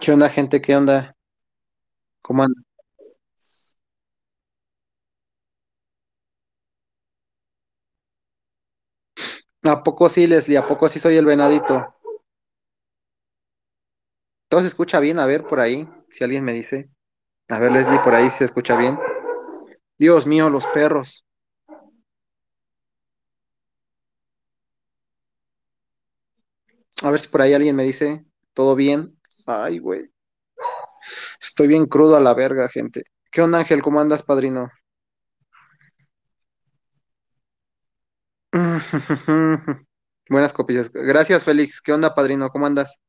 ¿Qué onda, gente? ¿Qué onda? ¿Cómo andan? ¿A poco sí, Leslie? ¿A poco sí soy el venadito? ¿Todo se escucha bien? A ver, por ahí, si alguien me dice. A ver, Leslie, por ahí se escucha bien. Dios mío, los perros. A ver si por ahí alguien me dice. ¿Todo bien? Ay, güey. Estoy bien crudo a la verga, gente. ¿Qué onda, Ángel? ¿Cómo andas, padrino? Buenas copias. Gracias, Félix. ¿Qué onda, padrino? ¿Cómo andas?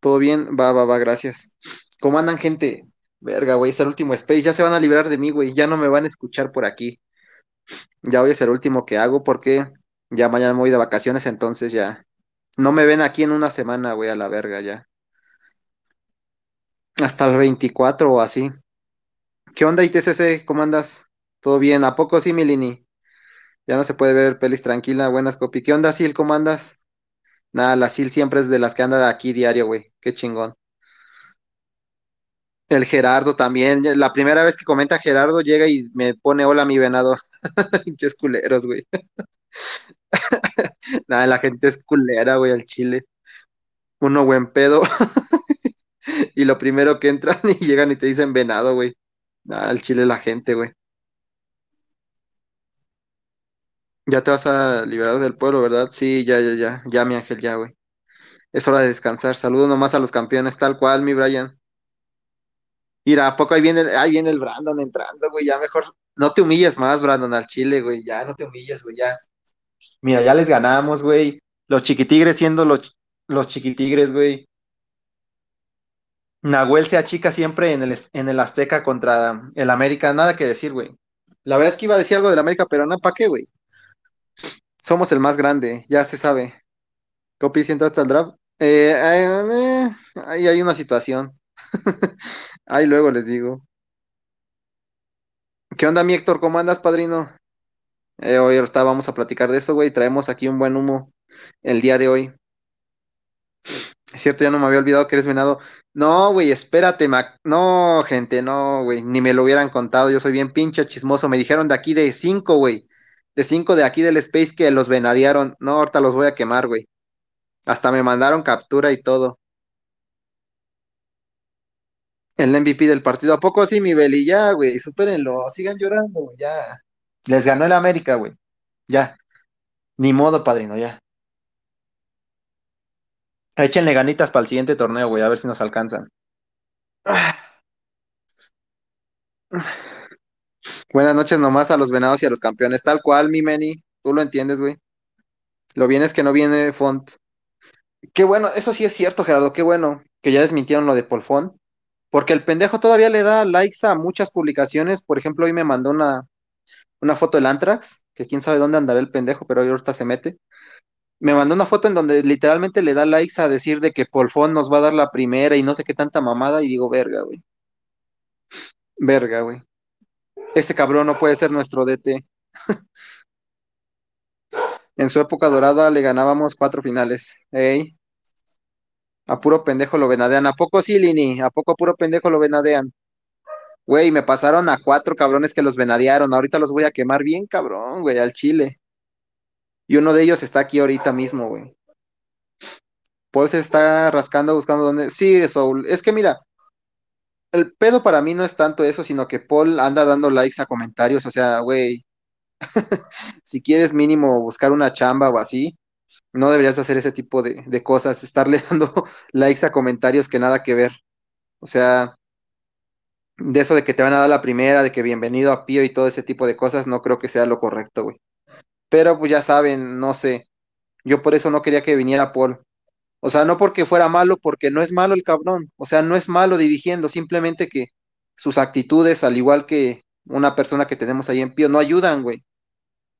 ¿Todo bien? Va, va, va, gracias. ¿Cómo andan, gente? Verga, güey, es el último space. Ya se van a librar de mí, güey. Ya no me van a escuchar por aquí. Ya hoy es el último que hago porque ya mañana me voy de vacaciones, entonces ya no me ven aquí en una semana, güey, a la verga ya. Hasta el 24 o así. ¿Qué onda, ITCC? ¿Cómo andas? ¿Todo bien? ¿A poco sí, Milini? Ya no se puede ver pelis tranquila, buenas copy. ¿Qué onda, Sil? ¿Cómo andas? Nada, la Sil siempre es de las que anda aquí diario, güey. Qué chingón. El Gerardo también. La primera vez que comenta Gerardo llega y me pone hola mi venado. Pinches culeros, güey. Nada, la gente es culera, güey, al chile. Uno buen pedo. Y lo primero que entran y llegan y te dicen venado, güey. Ah, al chile la gente, güey. Ya te vas a liberar del pueblo, ¿verdad? Sí, ya, ya, ya. Ya, mi ángel, ya, güey. Es hora de descansar. Saludo nomás a los campeones, tal cual, mi Brian. Mira, ¿a poco ahí viene, ahí viene el Brandon entrando, güey? Ya mejor. No te humilles más, Brandon, al chile, güey. Ya no te humilles, güey, ya. Mira, ya les ganamos, güey. Los chiquitigres siendo los, los chiquitigres, güey. Nahuel se achica siempre en el, en el Azteca contra el América. Nada que decir, güey. La verdad es que iba a decir algo del América, pero no, ¿para qué, güey? Somos el más grande, ya se sabe. Copy si entraste al draft. Eh, eh, ahí hay una situación. Ahí luego les digo. ¿Qué onda, mi Héctor? ¿Cómo andas, padrino? Eh, hoy ahorita vamos a platicar de eso, güey. Traemos aquí un buen humo el día de hoy. Es cierto, ya no me había olvidado que eres venado. No, güey, espérate, Mac. No, gente, no, güey. Ni me lo hubieran contado. Yo soy bien pinche chismoso. Me dijeron de aquí de cinco, güey. De cinco de aquí del Space que los venadearon. No, ahorita los voy a quemar, güey. Hasta me mandaron captura y todo. El MVP del partido. ¿A poco sí, mi Beli? Ya, güey, supérenlo. Sigan llorando, ya. Les ganó el América, güey. Ya. Ni modo, padrino, ya. Échenle ganitas para el siguiente torneo, güey, a ver si nos alcanzan. Buenas noches nomás a los venados y a los campeones. Tal cual, mi Meni. Tú lo entiendes, güey. Lo bien es que no viene Font. Qué bueno, eso sí es cierto, Gerardo. Qué bueno que ya desmintieron lo de Polfón. Porque el pendejo todavía le da likes a muchas publicaciones. Por ejemplo, hoy me mandó una, una foto del Antrax, que quién sabe dónde andará el pendejo, pero ahorita se mete. Me mandó una foto en donde literalmente le da likes a decir de que Polfón nos va a dar la primera y no sé qué tanta mamada. Y digo, verga, güey. Verga, güey. Ese cabrón no puede ser nuestro DT. En su época dorada le ganábamos cuatro finales. Ey, a puro pendejo lo venadean. ¿A poco sí, Lini? ¿A poco a puro pendejo lo venadean? Güey, me pasaron a cuatro cabrones que los venadearon. Ahorita los voy a quemar bien, cabrón, güey, al chile. Y uno de ellos está aquí ahorita mismo, güey. Paul se está rascando buscando dónde. Sí, Soul. Es que mira, el pedo para mí no es tanto eso, sino que Paul anda dando likes a comentarios. O sea, güey, si quieres mínimo buscar una chamba o así, no deberías hacer ese tipo de, de cosas, estarle dando likes a comentarios que nada que ver. O sea, de eso de que te van a dar la primera, de que bienvenido a Pío y todo ese tipo de cosas, no creo que sea lo correcto, güey. Pero pues ya saben, no sé. Yo por eso no quería que viniera Paul. O sea, no porque fuera malo, porque no es malo el cabrón. O sea, no es malo dirigiendo, simplemente que sus actitudes, al igual que una persona que tenemos ahí en Pío, no ayudan, güey.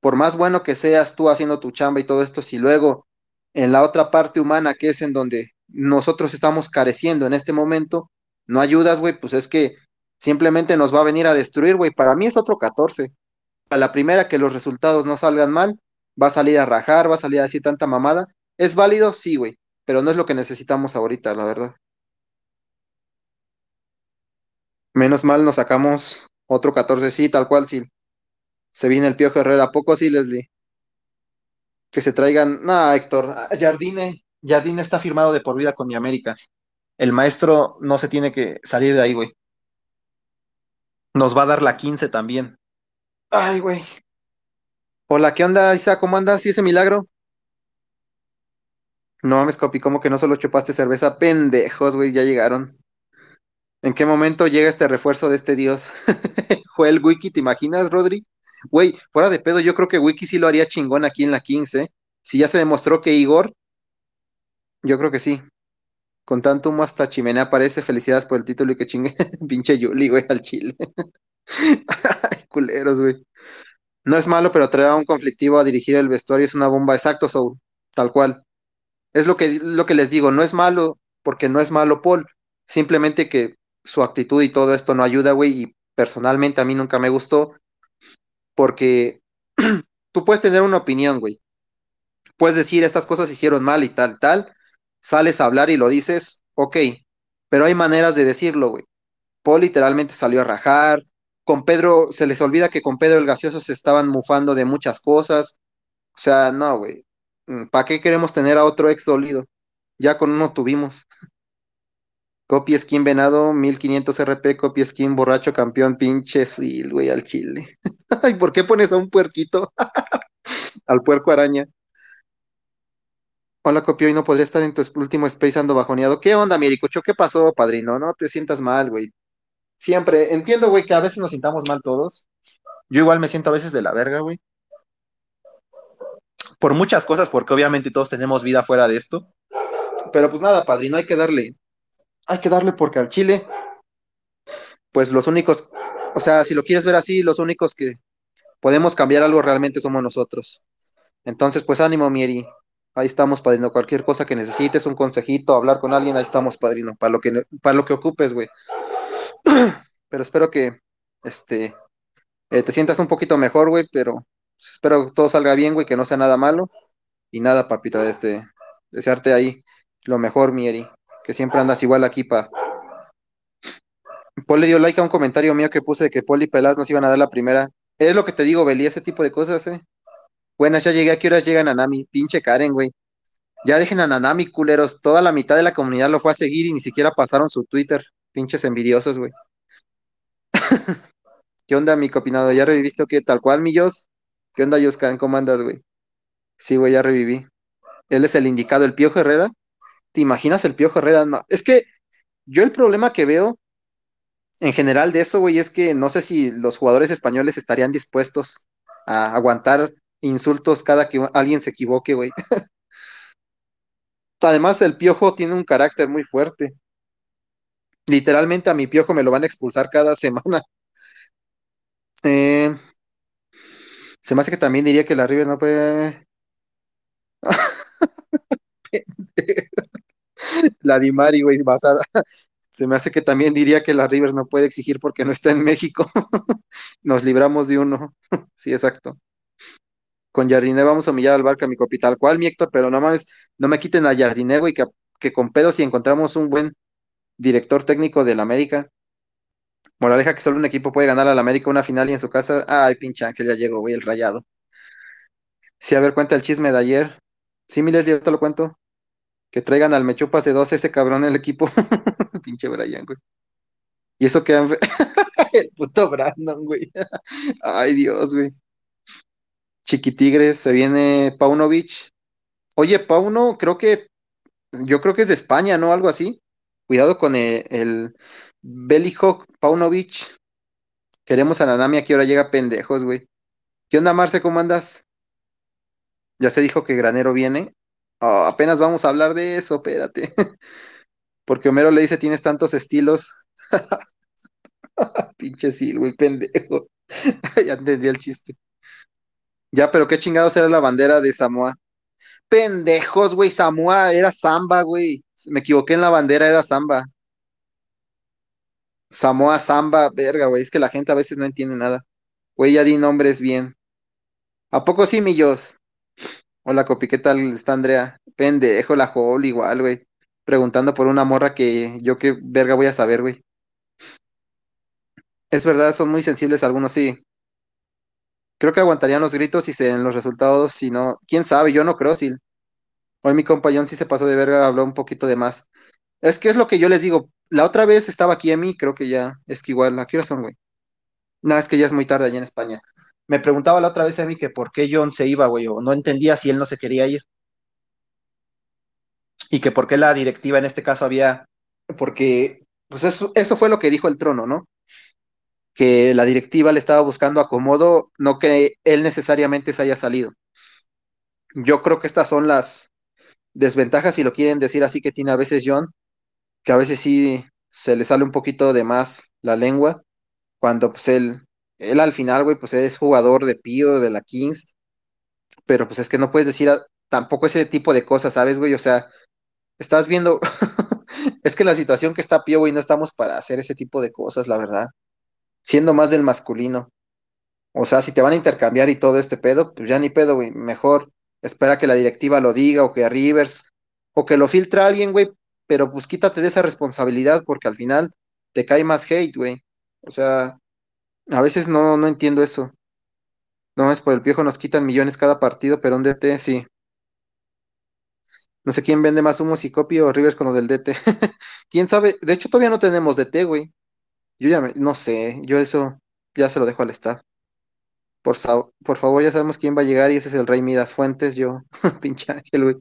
Por más bueno que seas tú haciendo tu chamba y todo esto, si luego en la otra parte humana, que es en donde nosotros estamos careciendo en este momento, no ayudas, güey, pues es que simplemente nos va a venir a destruir, güey. Para mí es otro 14. A la primera que los resultados no salgan mal, va a salir a rajar, va a salir así tanta mamada. ¿Es válido? Sí, güey, pero no es lo que necesitamos ahorita, la verdad. Menos mal nos sacamos otro 14, sí, tal cual, sí. Se viene el Piojo Herrera, ¿a poco sí, Leslie? Que se traigan. No, Héctor, ah, Jardine, Jardine está firmado de por vida con mi América. El maestro no se tiene que salir de ahí, güey. Nos va a dar la 15 también. Ay, güey. Hola, ¿qué onda, Isa? ¿Cómo andas? ¿Sí ese milagro? No mames, Copi, ¿cómo que no solo chupaste cerveza? Pendejos, güey, ya llegaron. ¿En qué momento llega este refuerzo de este dios? Joel Wiki, ¿te imaginas, Rodri? Güey, fuera de pedo, yo creo que Wiki sí lo haría chingón aquí en la 15. Si ya se demostró que Igor, yo creo que sí. Con tanto humo hasta chimenea aparece. Felicidades por el título y que chingue. Pinche Yuli, güey, al chile. Ay, culeros, güey. No es malo, pero traer a un conflictivo a dirigir el vestuario es una bomba. Exacto, Soul. Tal cual. Es lo que, lo que les digo. No es malo, porque no es malo Paul. Simplemente que su actitud y todo esto no ayuda, güey. Y personalmente a mí nunca me gustó. Porque tú puedes tener una opinión, güey. Puedes decir estas cosas se hicieron mal y tal, tal. Sales a hablar y lo dices, ok. Pero hay maneras de decirlo, güey. Paul literalmente salió a rajar. Con Pedro, se les olvida que con Pedro el gaseoso se estaban mufando de muchas cosas. O sea, no, güey. ¿Para qué queremos tener a otro ex dolido? Ya con uno tuvimos. Copy skin venado, 1500 RP, copy skin borracho campeón, pinche sí, güey, al chile. Ay, ¿por qué pones a un puerquito? al puerco araña. Hola, copio, y no podría estar en tu último space ando bajoneado. ¿Qué onda, Miricucho? ¿Qué pasó, padrino? No te sientas mal, güey. Siempre, entiendo, güey, que a veces nos sintamos mal todos. Yo igual me siento a veces de la verga, güey. Por muchas cosas, porque obviamente todos tenemos vida fuera de esto. Pero pues nada, padrino, hay que darle. Hay que darle porque al Chile, pues los únicos, o sea, si lo quieres ver así, los únicos que podemos cambiar algo realmente somos nosotros. Entonces, pues ánimo, Mieri. Ahí estamos, padrino. Cualquier cosa que necesites, un consejito, hablar con alguien, ahí estamos, padrino. Para lo que, para lo que ocupes, güey. Pero espero que, este, eh, te sientas un poquito mejor, güey, pero espero que todo salga bien, güey, que no sea nada malo. Y nada, papito, este, desearte ahí lo mejor, Mieri, que siempre andas igual aquí, pa. Paul le dio like a un comentario mío que puse de que Paul y Pelas nos iban a dar la primera. Es lo que te digo, Beli, ese tipo de cosas, eh. Buenas, ya llegué, ¿a qué horas llega Nanami? Pinche Karen, güey. Ya dejen a Nanami, culeros. Toda la mitad de la comunidad lo fue a seguir y ni siquiera pasaron su Twitter. Pinches envidiosos, güey. ¿Qué onda, mi copinado? ¿Ya reviviste o qué? Tal cual, millos. ¿Qué onda, Yoscan? ¿Cómo andas, güey? Sí, güey, ya reviví. Él es el indicado, el Piojo Herrera. ¿Te imaginas el Piojo Herrera? No. Es que yo el problema que veo en general de eso, güey, es que no sé si los jugadores españoles estarían dispuestos a aguantar insultos cada que alguien se equivoque, güey. Además, el Piojo tiene un carácter muy fuerte. Literalmente a mi Piojo me lo van a expulsar cada semana. Eh, se me hace que también diría que la River no puede. la Di Mari, güey, basada. Se me hace que también diría que la Rivers no puede exigir porque no está en México. Nos libramos de uno. sí, exacto. Con Jardiné vamos a humillar al Barca, mi copital. ¿Cuál, mi Héctor? Pero no mames, no me quiten a Jardiné, güey, que, con pedo si encontramos un buen director técnico del América. Moraleja que solo un equipo puede ganar al América una final y en su casa. Ay, pinche Ángel, ya llegó, güey, el rayado. Sí, a ver, cuenta el chisme de ayer. Sí, miles, yo te lo cuento. Que traigan al Mechupas de dos ese cabrón en el equipo. pinche Brian, güey. Y eso que el puto Brandon, güey. Ay, Dios, güey. Chiquitigres, se viene Paunovic. Oye, Pauno, creo que, yo creo que es de España, ¿no? Algo así. Cuidado con el, el Belijo Paunovic. Queremos a Nanami, aquí ahora llega pendejos, güey. ¿Qué onda, Marce? ¿Cómo andas? Ya se dijo que Granero viene. Oh, apenas vamos a hablar de eso, espérate. Porque Homero le dice, tienes tantos estilos. Pinche Sil, güey, pendejo. ya entendí el chiste. Ya, pero qué chingados era la bandera de Samoa. Pendejos, güey, Samoa era samba, güey. Me equivoqué en la bandera, era samba. Samoa, samba, verga, güey. Es que la gente a veces no entiende nada. Güey, ya di nombres bien. ¿A poco sí, millos? Hola, Copi, ¿qué tal está Andrea? Pendejo, la Hall, igual, güey. Preguntando por una morra que yo qué verga voy a saber, güey. Es verdad, son muy sensibles algunos, sí. Creo que aguantarían los gritos y se en los resultados, si no, quién sabe, yo no creo, si hoy mi compañón sí se pasó de verga, habló un poquito de más. Es que es lo que yo les digo, la otra vez estaba aquí a mí, creo que ya, es que igual, ¿a qué hora son, güey? No, es que ya es muy tarde allá en España. Me preguntaba la otra vez a mí que por qué John se iba, güey, o no entendía si él no se quería ir, y que por qué la directiva en este caso había, porque, pues eso, eso fue lo que dijo el trono, ¿no? Que la directiva le estaba buscando acomodo, no que él necesariamente se haya salido. Yo creo que estas son las desventajas, si lo quieren decir así, que tiene a veces John, que a veces sí se le sale un poquito de más la lengua, cuando pues él, él al final, güey, pues es jugador de Pío, de la Kings, pero pues es que no puedes decir a- tampoco ese tipo de cosas, ¿sabes, güey? O sea, estás viendo, es que la situación que está Pío, güey, no estamos para hacer ese tipo de cosas, la verdad, siendo más del masculino. O sea, si te van a intercambiar y todo este pedo, pues ya ni pedo, güey. Mejor espera que la directiva lo diga o que Rivers o que lo filtra alguien, güey. Pero pues quítate de esa responsabilidad porque al final te cae más hate, güey. O sea, a veces no, no entiendo eso. No es por el viejo nos quitan millones cada partido, pero un DT sí. No sé quién vende más humo, si Copy o Rivers con lo del DT. ¿Quién sabe? De hecho, todavía no tenemos DT, güey. Yo ya me- no sé, yo eso ya se lo dejo al staff. Por, favor, ya sabemos quién va a llegar y ese es el Rey Midas Fuentes, yo, pinche ángel, güey.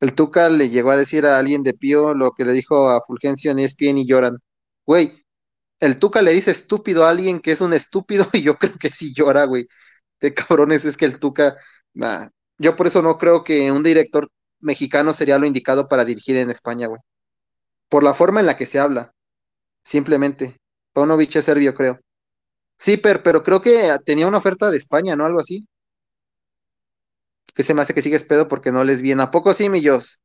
El Tuca le llegó a decir a alguien de Pío lo que le dijo a Fulgencio en ESPN y lloran. Güey, el Tuca le dice estúpido a alguien que es un estúpido y yo creo que sí llora, güey. De cabrones, es que el Tuca, nah, yo por eso no creo que un director mexicano sería lo indicado para dirigir en España, güey. Por la forma en la que se habla, simplemente. Paunovic es serbio, creo. Sí, pero, pero creo que tenía una oferta de España, ¿no? Algo así. que se me hace que sigues pedo porque no les bien. ¿A poco sí, millos?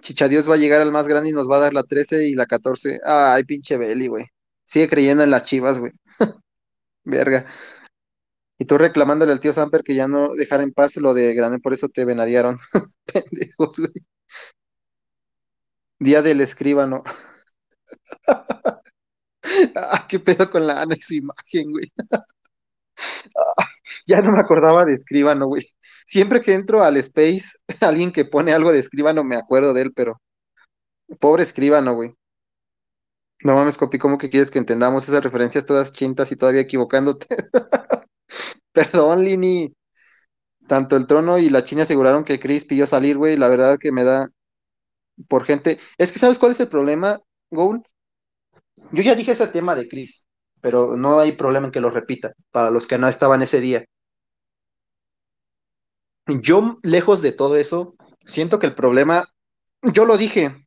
Chichadios va a llegar al más grande y nos va a dar la 13 y la 14. Ay, pinche Beli, güey. Sigue creyendo en las chivas, güey. Verga. Y tú reclamándole al tío Samper que ya no dejara en paz lo de grande, por eso te venadearon. Pendejos, güey. Día del escribano. Ah, qué pedo con la Ana y su imagen, güey. Ya no me acordaba de escribano, güey. Siempre que entro al Space, alguien que pone algo de escribano me acuerdo de él, pero pobre escribano, güey. No mames, Copi, ¿cómo que quieres que entendamos esas referencias todas chintas y todavía equivocándote? Perdón, Lini. Tanto el trono y la China aseguraron que Chris pidió salir, güey. La verdad que me da por gente. Es que, ¿sabes cuál es el problema, Goul? Yo ya dije ese tema de Chris, pero no hay problema en que lo repita para los que no estaban ese día. Yo, lejos de todo eso, siento que el problema, yo lo dije,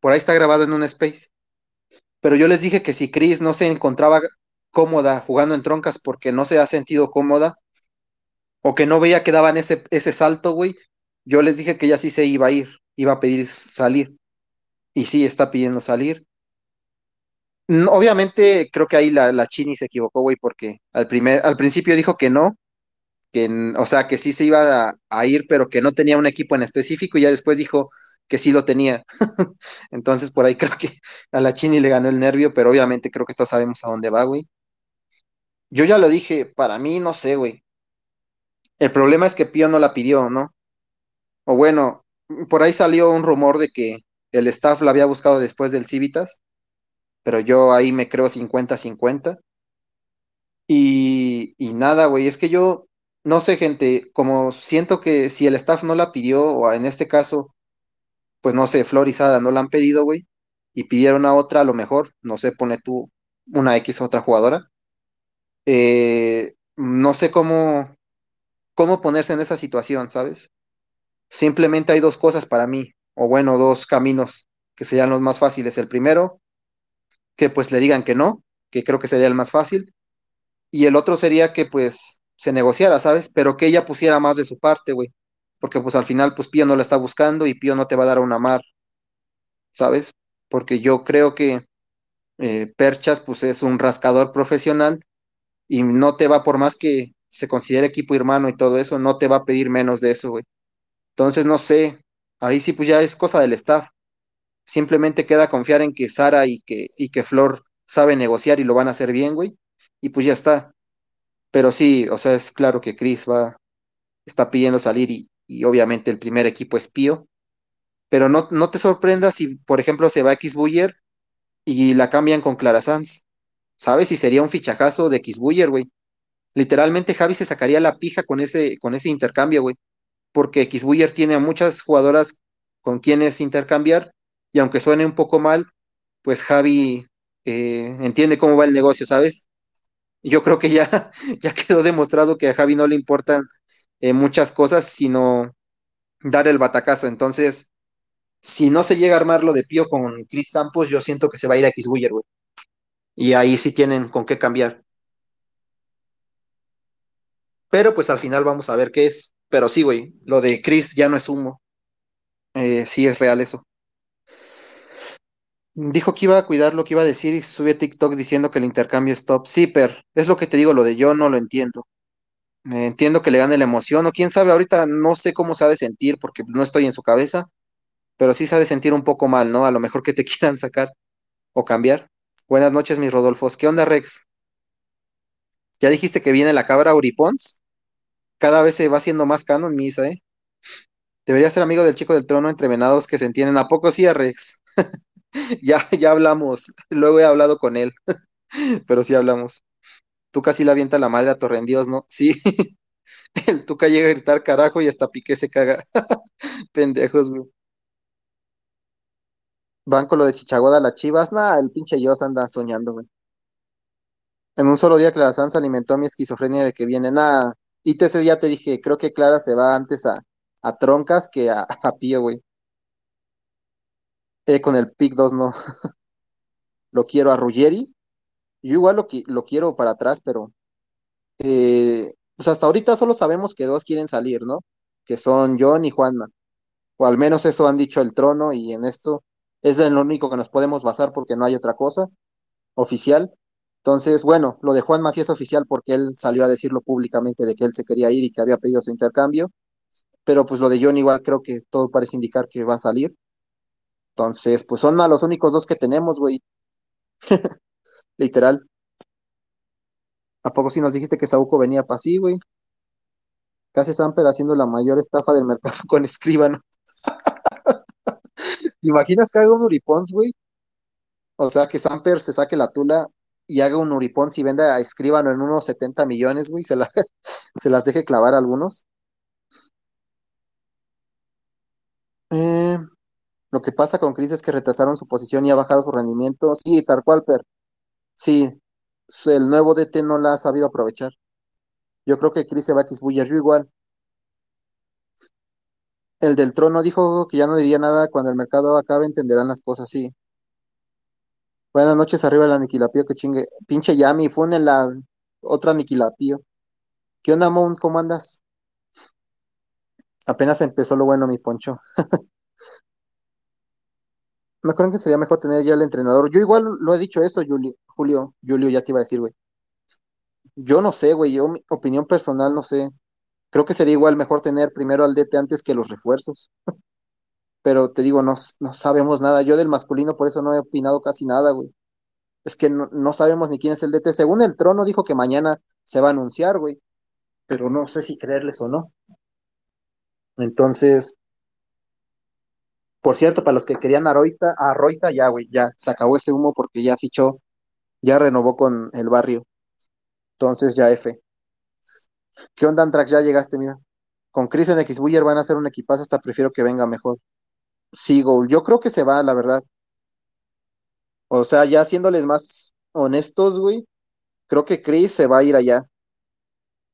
por ahí está grabado en un space, pero yo les dije que si Chris no se encontraba cómoda jugando en troncas porque no se ha sentido cómoda, o que no veía que daban ese, ese salto, güey, yo les dije que ella sí se iba a ir, iba a pedir salir, y sí, está pidiendo salir. Obviamente, creo que ahí la, la Chini se equivocó, güey, porque al, primer, al principio dijo que no, que, o sea, que sí se iba a, a ir, pero que no tenía un equipo en específico, y ya después dijo que sí lo tenía. Entonces, por ahí creo que a la Chini le ganó el nervio, pero obviamente creo que todos sabemos a dónde va, güey. Yo ya lo dije, para mí, no sé, güey. El problema es que Pío no la pidió, ¿no? O bueno, por ahí salió un rumor de que el staff la había buscado después del Civitas, pero yo ahí me creo cincuenta-cincuenta Y, y nada, güey, es que yo, no sé, gente, como siento que si el staff no la pidió, o en este caso, pues no sé, Flor y Sara no la han pedido, güey, y pidieron a otra, a lo mejor, no sé, pone tú una X otra jugadora, eh, no sé cómo, cómo ponerse en esa situación, ¿sabes? Simplemente hay dos cosas para mí, o bueno, dos caminos que serían los más fáciles. El primero, que pues le digan que no, que creo que sería el más fácil, y el otro sería que pues se negociara, ¿sabes? Pero que ella pusiera más de su parte, güey, porque pues al final pues Pío no la está buscando y Pío no te va a dar una mar, ¿sabes? Porque yo creo que eh, Perchas pues es un rascador profesional y no te va por más que se considere equipo hermano y todo eso, no te va a pedir menos de eso, güey. Entonces, no sé, ahí sí pues ya es cosa del staff. Simplemente queda confiar en que Sara y que, y que Flor sabe negociar y lo van a hacer bien, güey, y pues ya está. Pero sí, o sea, es claro que Chris va, está pidiendo salir y, y obviamente el primer equipo es Pío, pero no, no te sorprendas si, por ejemplo, se va X Buller y la cambian con Clara Sanz, ¿sabes? Y sería un fichajazo de X güey. Literalmente Javi se sacaría la pija con ese, con ese intercambio, güey, porque X Buller tiene a muchas jugadoras con quienes intercambiar y aunque suene un poco mal, pues Javi eh, entiende cómo va el negocio, ¿sabes? Yo creo que ya, ya quedó demostrado que a Javi no le importan eh, muchas cosas, sino dar el batacazo. Entonces, si no se llega a armar lo de Pío con Chris Campos, yo siento que se va a ir a Xbuyer, güey. Y ahí sí tienen con qué cambiar. Pero pues al final vamos a ver qué es. Pero sí, güey, lo de Chris ya no es humo. Eh, sí es real eso. Dijo que iba a cuidar lo que iba a decir y sube TikTok diciendo que el intercambio es top. Sí, pero es lo que te digo, lo de yo no lo entiendo. Eh, entiendo que le gane la emoción, o quién sabe, ahorita no sé cómo se ha de sentir porque no estoy en su cabeza, pero sí se ha de sentir un poco mal, ¿no? A lo mejor que te quieran sacar o cambiar. Buenas noches, mis Rodolfos. ¿Qué onda, Rex? ¿Ya dijiste que viene la cabra Uripons? Cada vez se va haciendo más canon, misa, ¿eh? Debería ser amigo del chico del trono entre venados que se entienden. ¿A poco sí, a Rex? Ya, ya hablamos. Luego he hablado con él, pero sí hablamos. Tú casi la avienta la madre a Torrendios, ¿no? Sí. El Tuca llega a gritar carajo y hasta Piqué se caga. Pendejos, güey. Van con lo de Chichagoda las Chivas. Nah, el pinche Dios anda soñando, güey. En un solo día Clara Sanz alimentó mi esquizofrenia de que viene. Nah, ITC ya te dije, creo que Clara se va antes a, a Troncas que a, a Pío, güey. Eh, con el pick 2 no. Lo quiero a Ruggeri. Yo igual lo, lo quiero para atrás, pero eh, pues hasta ahorita solo sabemos que dos quieren salir, ¿no? Que son John y Juanma. O al menos eso han dicho el trono y en esto es lo único que nos podemos basar porque no hay otra cosa oficial. Entonces, bueno, lo de Juanma sí es oficial porque él salió a decirlo públicamente de que él se quería ir y que había pedido su intercambio, pero pues lo de John igual creo que todo parece indicar que va a salir. Entonces, pues son a los únicos dos que tenemos, güey, literal. ¿A poco sí nos dijiste que Saúco venía para sí, güey? Casi Samper haciendo la mayor estafa del mercado con Escribano. ¿Te imaginas que haga un Uripons, güey? O sea, que Samper se saque la tula y haga un Uripons y venda a Escribano en unos 70 millones, güey, se, se las deje clavar a algunos. Eh, lo que pasa con Chris es que retrasaron su posición y ha bajado su rendimiento. Sí, tal cual, per. Sí, el nuevo DT no la ha sabido aprovechar. Yo creo que Chris se va a yo igual. El del trono dijo que ya no diría nada cuando el mercado acabe, entenderán las cosas, sí. Buenas noches, arriba el aniquilapío, que chingue. Pinche Yami, fue en la otra aniquilapío. ¿Qué onda, Mon? ¿Cómo andas? Apenas empezó lo bueno, mi Poncho. No creo que sería mejor tener ya el entrenador. Yo igual lo he dicho eso, Julio. Julio, Julio, ya te iba a decir, güey. Yo no sé, güey. Yo, mi opinión personal, no sé. Creo que sería igual mejor tener primero al DT antes que los refuerzos. Pero te digo, no, no sabemos nada. Yo del masculino, por eso no he opinado casi nada, güey. Es que no, no sabemos ni quién es el DT. Según el trono, dijo que mañana se va a anunciar, güey. Pero no sé si creerles o no. Entonces, por cierto, para los que querían a Roita, a Roita, ya, güey, ya se acabó ese humo porque ya fichó, ya renovó con el barrio. Entonces, ya F. ¿Qué onda, Antrax? Ya llegaste, mira. Con Chris en Xbuyer van a hacer un equipazo, hasta prefiero que venga mejor. Sí. Yo creo que se va, la verdad. O sea, ya siéndoles más honestos, güey, creo que Chris se va a ir allá.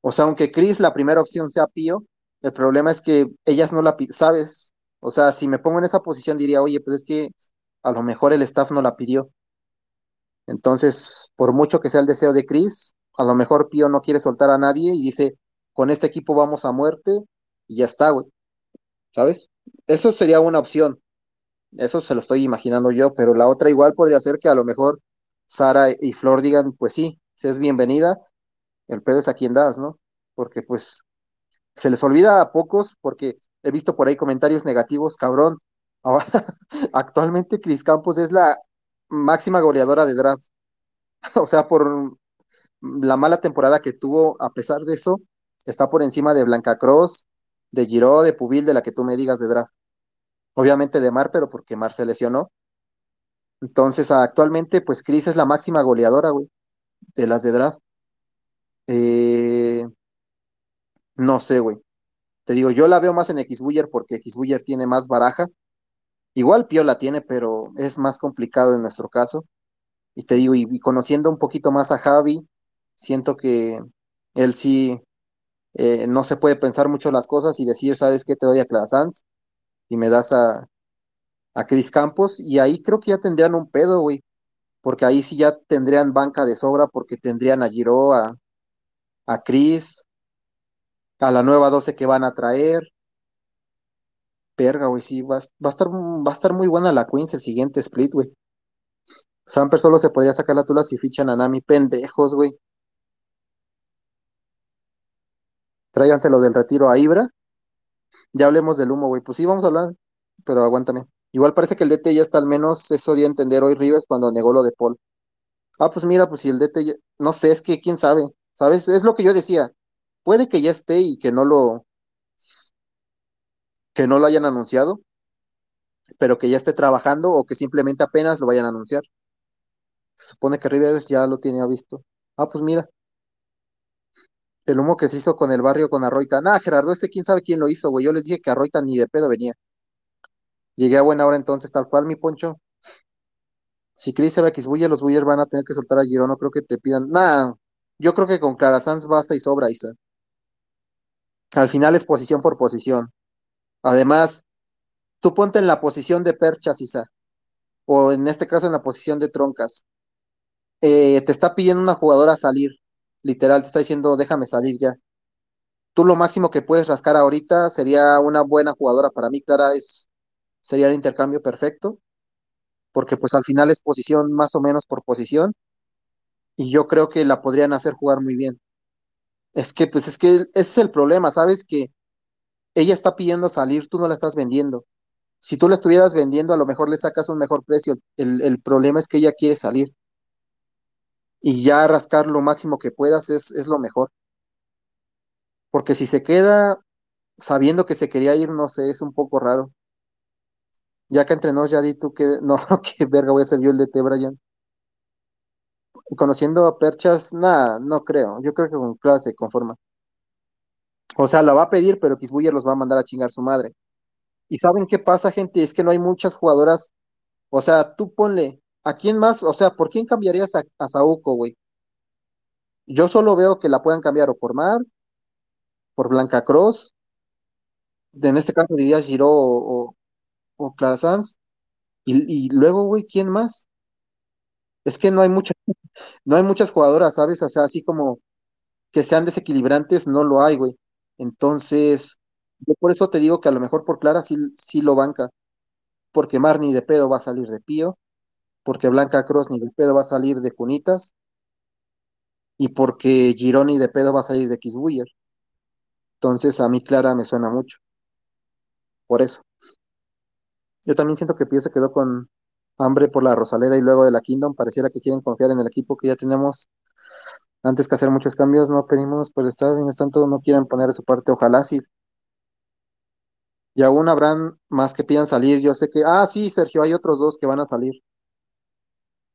O sea, aunque Chris la primera opción sea Pío, el problema es que ellas no la ¿sabes? O sea, si me pongo en esa posición diría, oye, pues es que a lo mejor el staff no la pidió. Entonces, por mucho que sea el deseo de Chris, a lo mejor Pío no quiere soltar a nadie y dice, con este equipo vamos a muerte y ya está, güey, ¿sabes? Eso sería una opción. Eso se lo estoy imaginando yo, pero la otra igual podría ser que a lo mejor Sara y Flor digan, pues sí, si es bienvenida, el pedo es a quien das, ¿no? Porque pues se les olvida a pocos, porque he visto por ahí comentarios negativos, cabrón. Ahora, actualmente Cris Campos es la máxima goleadora de draft. O sea, por la mala temporada que tuvo, a pesar de eso, está por encima de Blanca Cross, de Giró, de Pubil, de la que tú me digas de draft. Obviamente de Mar, pero porque Mar se lesionó. Entonces, actualmente, pues Chris es la máxima goleadora, güey, de las de draft. Eh, no sé, güey. Te digo, yo la veo más en Xbuyer porque Xbuyer tiene más baraja. Igual Pio la tiene, pero es más complicado en nuestro caso. Y te digo, y, conociendo un poquito más a Javi, siento que él sí eh, no se puede pensar mucho las cosas y decir, ¿sabes qué? Te doy a Clara Sanz y me das a, a Chris Campos. Y ahí creo que ya tendrían un pedo, güey. Porque ahí sí ya tendrían banca de sobra porque tendrían a Giro, a, a Chris, a la nueva 12 que van a traer. Perga, güey, sí, va, va a estar, va a estar muy buena la Queens el siguiente split, güey. Samper solo se podría sacar la tula si fichan a Nami, pendejos, güey. Tráiganselo del retiro a Ibra. Ya hablemos del humo, güey. Pues sí, vamos a hablar, pero aguántame. Igual parece que el DT ya está al menos, eso dio a entender hoy Rivers cuando negó lo de Paul. Ah, pues mira, pues si el DT, ya- no sé, es que quién sabe, ¿sabes? Es lo que yo decía. Puede que ya esté y que no lo, que no lo hayan anunciado, pero que ya esté trabajando o que simplemente apenas lo vayan a anunciar. Se supone que Rivers ya lo tenía visto. Ah, pues mira, el humo que se hizo con el barrio con Arroita. Nah, Gerardo, ese quién sabe quién lo hizo, güey. Yo les dije que Arroita ni de pedo venía. Llegué a buena hora entonces, tal cual, mi poncho. Si Chris se va a Xbuyer, los Buyer van a tener que soltar a Girón, no creo que te pidan. Nah, yo creo que con Clara Sanz basta y sobra, Isa. Al final es posición por posición. Además, tú ponte en la posición de perchas, Isa, o en este caso en la posición de troncas. Eh, te está pidiendo una jugadora salir, literal, te está diciendo, déjame salir ya. Tú lo máximo que puedes rascar ahorita sería una buena jugadora. Para mí, Clara, es, sería el intercambio perfecto, porque pues al final es posición más o menos por posición, y yo creo que la podrían hacer jugar muy bien. Es que, pues es que ese es el problema, ¿sabes? Que ella está pidiendo salir, tú no la estás vendiendo. Si tú la estuvieras vendiendo, a lo mejor le sacas un mejor precio. El, el problema es que ella quiere salir y ya rascar lo máximo que puedas es, es lo mejor. Porque si se queda sabiendo que se quería ir, no sé, es un poco raro. Ya que entrenó, ya di tú que, no, qué verga voy a ser yo el de T, Brian. Conociendo a Perchas, nada, no creo. Yo creo que con clase se conforma. O sea, la va a pedir, pero Kisbuyer los va a mandar a chingar su madre. ¿Y saben qué pasa, gente? Es que no hay muchas jugadoras O sea, tú ponle, ¿a quién más? O sea, ¿por quién cambiarías a, a Saúco, güey? Yo solo veo que la puedan cambiar o por Mar, por Blanca de- en este caso diría Giro o Clara Sanz, y, y luego, güey, ¿quién más? Es que no hay muchas, no hay muchas jugadoras, ¿sabes? O sea, así como que sean desequilibrantes, no lo hay, güey. Entonces, yo por eso te digo que a lo mejor por Clara sí, sí lo banca, porque Mar ni de pedo va a salir de Pío, porque Blanca Cross ni de pedo va a salir de Cunitas, y porque Gironi de pedo va a salir de Kisbuyer. Entonces a mí Clara me suena mucho, por eso. Yo también siento que Pío se quedó con hambre por la Rosaleda y luego de la Kingdom. Pareciera que quieren confiar en el equipo que ya tenemos. Antes que hacer muchos cambios, no pedimos por estar bien, tanto no quieren poner su parte. Ojalá sí. Y aún habrán más que pidan salir. Yo sé que, ah, sí, Sergio, hay otros dos que van a salir.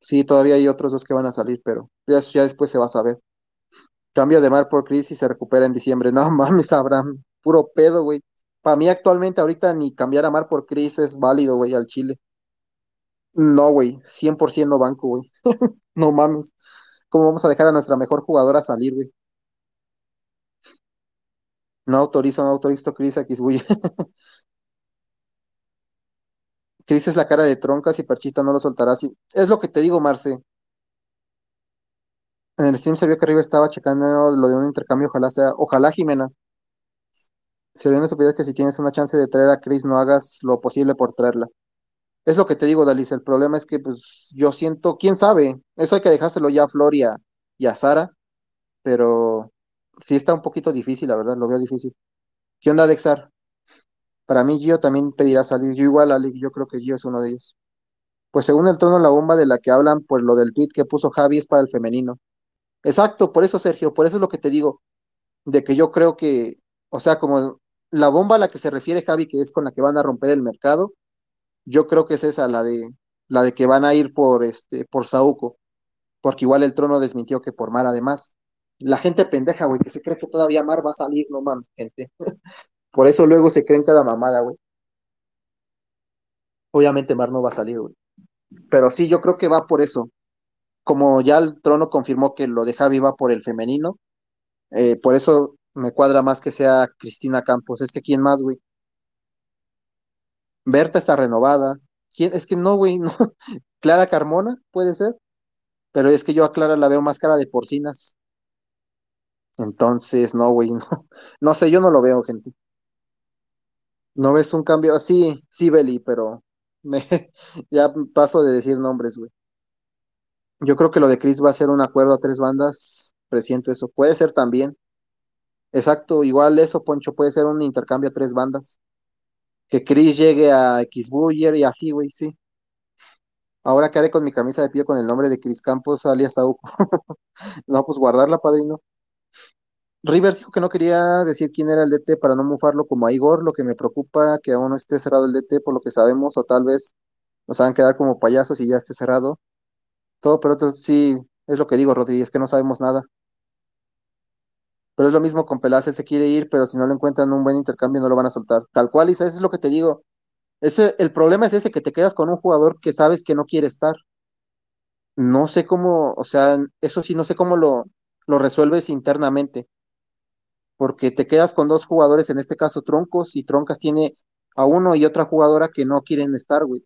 Sí, todavía hay otros dos que van a salir, pero ya, después se va a saber. Cambio de Mar por Chris y se recupera en diciembre. No mames, Abraham, puro pedo, güey. Para mí actualmente ahorita ni cambiar a Mar por Chris es válido, güey, al Chile. No, güey, 100% no banco, güey. No mames. ¿Cómo vamos a dejar a nuestra mejor jugadora salir, güey? No autorizo, no autorizo Chris a Kisbuye. Chris es la cara de troncas y Perchita no lo soltará así. Es lo que te digo, Marce. En el stream se vio que arriba estaba checando lo de un intercambio, ojalá sea, ojalá Jimena. Sería una estupidez que si tienes una chance de traer a Chris no hagas lo posible por traerla. Es lo que te digo, Dalis. El problema es que, pues, yo siento, quién sabe. Eso hay que dejárselo ya a Flor y a, y a Sara, pero sí está un poquito difícil, la verdad, lo veo difícil. ¿Qué onda, Dexar? Para mí, Gio también pedirá salir. Yo igual, Ali, yo creo que Gio es uno de ellos. Pues según el trono, la bomba de la que hablan, pues lo del tweet que puso Javi es para el femenino. Exacto, por eso, Sergio, por eso es lo que te digo, de que yo creo que, o sea, como la bomba a la que se refiere Javi, que es con la que van a romper el mercado, yo creo que es esa, la de, la de que van a ir por este, por Saúco, porque igual el trono desmintió que por Mar además. La gente pendeja, güey, que se cree que todavía Mar va a salir, no mames, gente. Por eso luego se creen cada mamada, güey. Obviamente Mar no va a salir, güey. Pero sí, yo creo que va por eso. Como ya el trono confirmó que lo de Javi va por el femenino, eh, por eso me cuadra más que sea Cristina Campos. Es que quién más, güey. Berta está renovada. ¿Quién? Es que no, güey, no. Clara Carmona, puede ser. Pero es que yo a Clara la veo más cara de porcinas. Entonces, no, güey, no. No sé, yo no lo veo, gente. ¿No ves un cambio? Sí, sí, Beli, pero ya paso de decir nombres, güey. Yo creo que lo de Chris va a ser un acuerdo a tres bandas. Presiento eso. Puede ser también. Exacto, igual eso, Poncho, puede ser un intercambio a tres bandas. Que Chris llegue a X Buller y así, güey, sí. Ahora qué haré con mi camisa de pie con el nombre de Chris Campos, alias Sauco. No, pues guardarla, padrino. Rivers dijo que no quería decir quién era el DT para no mufarlo como a Igor, lo que me preocupa que aún no esté cerrado el DT por lo que sabemos, o tal vez nos hagan quedar como payasos y ya esté cerrado. Todo, pero otro, sí, es lo que digo, Rodríguez, que no sabemos nada. Pero es lo mismo con Peláez, él se quiere ir, pero si no le encuentran un buen intercambio no lo van a soltar. Tal cual, Isa, eso es lo que te digo. Ese, el problema es ese, que te quedas con un jugador que sabes que no quiere estar. No sé cómo, o sea, eso sí, no sé cómo lo, lo resuelves internamente, porque te quedas con dos jugadores, en este caso Troncos, y Troncas tiene a uno y otra jugadora que no quieren estar, güey.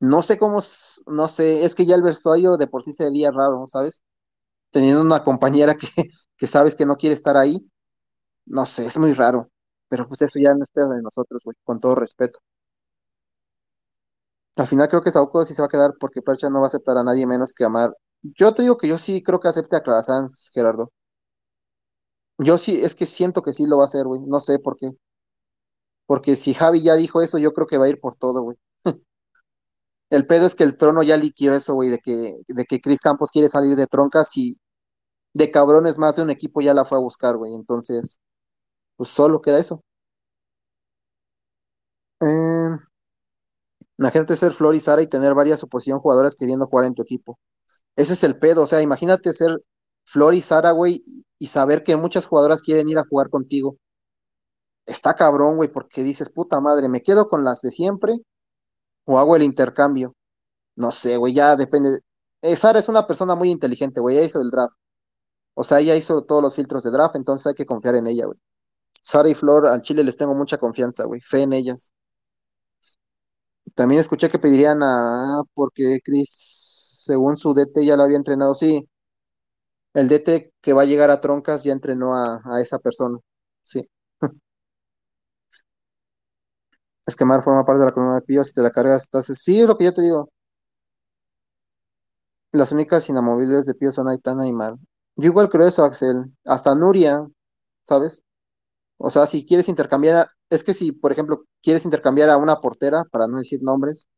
No sé cómo, no sé, es que ya el vestuario de por sí sería raro, ¿sabes? Teniendo una compañera que, que sabes que no quiere estar ahí, no sé, es muy raro. Pero pues eso ya no es de nosotros, güey, con todo respeto. Al final creo que Sauco sí se va a quedar porque Percha no va a aceptar a nadie menos que Amar. Yo te digo que yo sí creo que acepte a Clara Sanz, Gerardo. Yo sí, es que siento que sí lo va a hacer, güey. No sé por qué. Porque si Javi ya dijo eso, yo creo que va a ir por todo, güey. El pedo es que el trono ya liquió eso, güey, de que, de que Chris Campos quiere salir de troncas y de cabrones más de un equipo ya la fue a buscar, güey. Entonces, pues solo queda eso. Eh, imagínate ser Flor y Sara y tener varias oposición jugadoras queriendo jugar en tu equipo. Ese es el pedo, o sea, imagínate ser Flor y Sara, güey, y saber que muchas jugadoras quieren ir a jugar contigo. Está cabrón, güey, porque dices, puta madre, ¿me quedo con las de siempre o hago el intercambio? No sé, güey, ya depende. Eh, Sara es una persona muy inteligente, güey, ella hizo el draft. O sea, ella hizo todos los filtros de draft, entonces hay que confiar en ella, güey. Sara y Flor, al Chile les tengo mucha confianza, güey, fe en ellas. También escuché que pedirían a, porque Chris, según su DT, ya lo había entrenado, sí, el DT que va a llegar a Troncas ya entrenó a, a esa persona, sí. Es que Mar forma parte de la columna de Pío, si te la cargas, estás... Sí, es lo que yo te digo. Las únicas inamovibles de Pío son Aitana y Mar. Yo igual creo eso, Axel. Hasta Nuria, ¿sabes? O sea, si quieres intercambiar, es que si, por ejemplo, quieres intercambiar a una portera, para no decir nombres,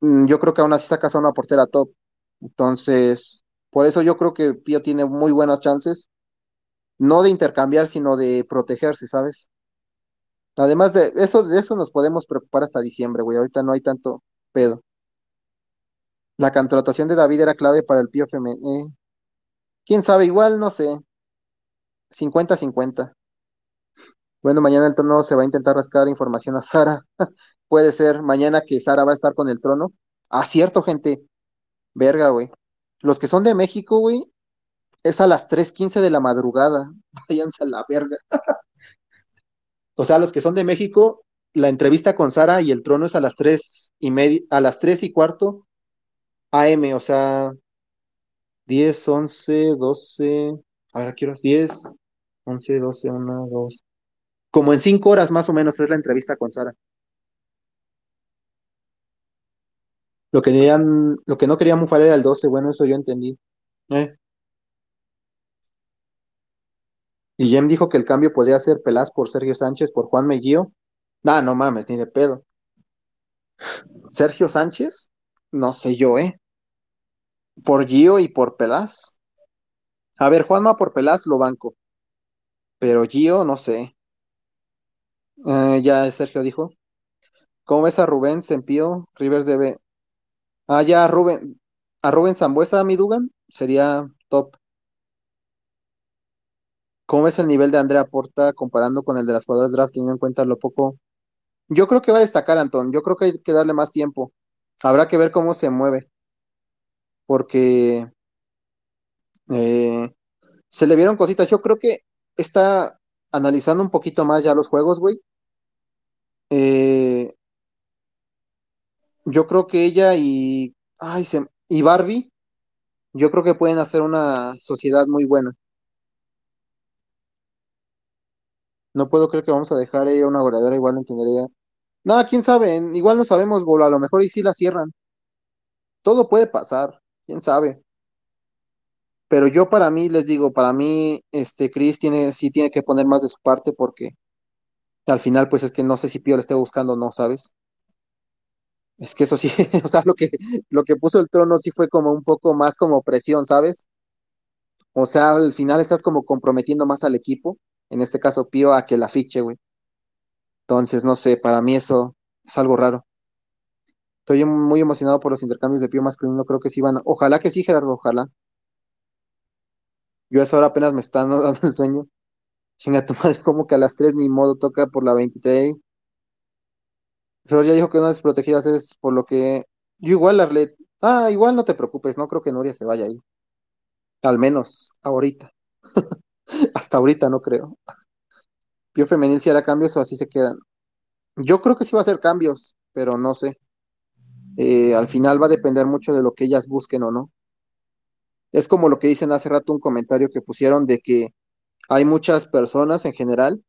mm, yo creo que aún así sacas a una portera top. Entonces, por eso yo creo que Pío tiene muy buenas chances, no de intercambiar, sino de protegerse, ¿sabes? Además de eso, de eso nos podemos preocupar hasta diciembre, güey. Ahorita no hay tanto pedo. La contratación de David era clave para el Pío femenino. quién sabe, igual, no sé, cincuenta-cincuenta. Bueno, mañana el trono se va a intentar rascar información a Sara. Puede ser mañana que Sara va a estar con el trono. Ah, cierto, gente. Verga, güey. Los que son de México, güey, es a las tres quince de la madrugada. Váyanse a la verga. O sea, los que son de México, la entrevista con Sara y el trono es a las 3 y media, a las 3 y cuarto AM, o sea, 10, 11, 12. a ver, ¿a qué horas? 10, 11, 12, 1, 2. Como en 5 horas más o menos es la entrevista con Sara. Lo que querían, lo que no quería mufar era el 12, bueno, eso yo entendí. Eh, Jem dijo que el cambio podría ser Pelás por Sergio Sánchez por Juan Meguío. Nah, no mames, ni de pedo. Sergio Sánchez, no sé yo, ¿eh? Por Gio y por Pelas. A ver, Juanma por Pelas lo banco, pero Gio, no sé. Eh, ya Sergio dijo. ¿Cómo ves a Rubén Sempío? Rivers debe. Ah, ya Rubén, a Rubén Zambuesa, mi Dugan, sería top. ¿Cómo ves el nivel de Andrea Porta comparando con el de las jugadoras draft, teniendo en cuenta lo poco? Yo creo que va a destacar, Antón. Yo creo que hay que darle más tiempo. Habrá que ver cómo se mueve, porque eh, se le vieron cositas. Yo creo que está analizando un poquito más ya los juegos, güey. Eh, yo creo que ella y, ay, y Barbie, yo creo que pueden hacer una sociedad muy buena. No puedo creer que vamos a dejar ella una goleadora, igual no entendería. No, quién sabe, igual no sabemos, gol, a lo mejor y sí la cierran. Todo puede pasar, quién sabe. Pero yo para mí, les digo, para mí, este, Chris tiene, sí tiene que poner más de su parte porque al final, pues es que no sé si Pío le esté buscando o no, ¿sabes? Es que eso sí, o sea, lo que, lo que puso el trono sí fue como un poco más como presión, ¿sabes? O sea, al final estás como comprometiendo más al equipo, en este caso Pío, a que la fiche, güey. Entonces, no sé, para mí eso es algo raro. Estoy muy emocionado por los intercambios de Pío masculino, creo que sí van. Ojalá que sí, Gerardo, ojalá. Yo a esa hora apenas me están dando el sueño. Chinga tu madre, como que a las 3 ni modo toca por la 23. Pero ya dijo que una vez protegidas es por lo que. Yo igual, Arlet. Ah, igual no te preocupes, no creo que Nuria se vaya ahí. Al menos ahorita. Hasta ahorita no creo. Pío Femenil si hará cambios o así se quedan. Yo creo que sí va a hacer cambios, pero no sé. Eh, al final va a depender mucho de lo que ellas busquen o no. Es como lo que dicen hace rato un comentario que pusieron de que hay muchas personas en general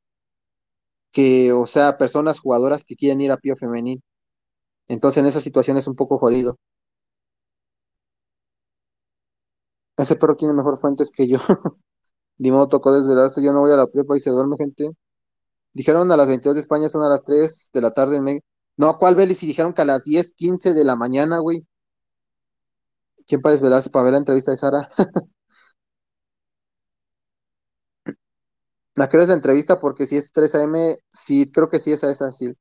que, o sea, personas jugadoras que quieren ir a Pío Femenil. Entonces en esa situación es un poco jodido. Ese perro tiene mejor fuentes que yo. Ni modo tocó desvelarse, yo no voy a la prepa y se duerme gente. Dijeron a las 22 de España, son a las 3 de la tarde en No, ¿cuál Belis? Y dijeron que a las diez quince de la mañana, güey. ¿Quién para desvelarse para ver la entrevista de Sara? ¿La crees la entrevista? Porque si es 3 AM, sí, creo que sí es a esa, sí.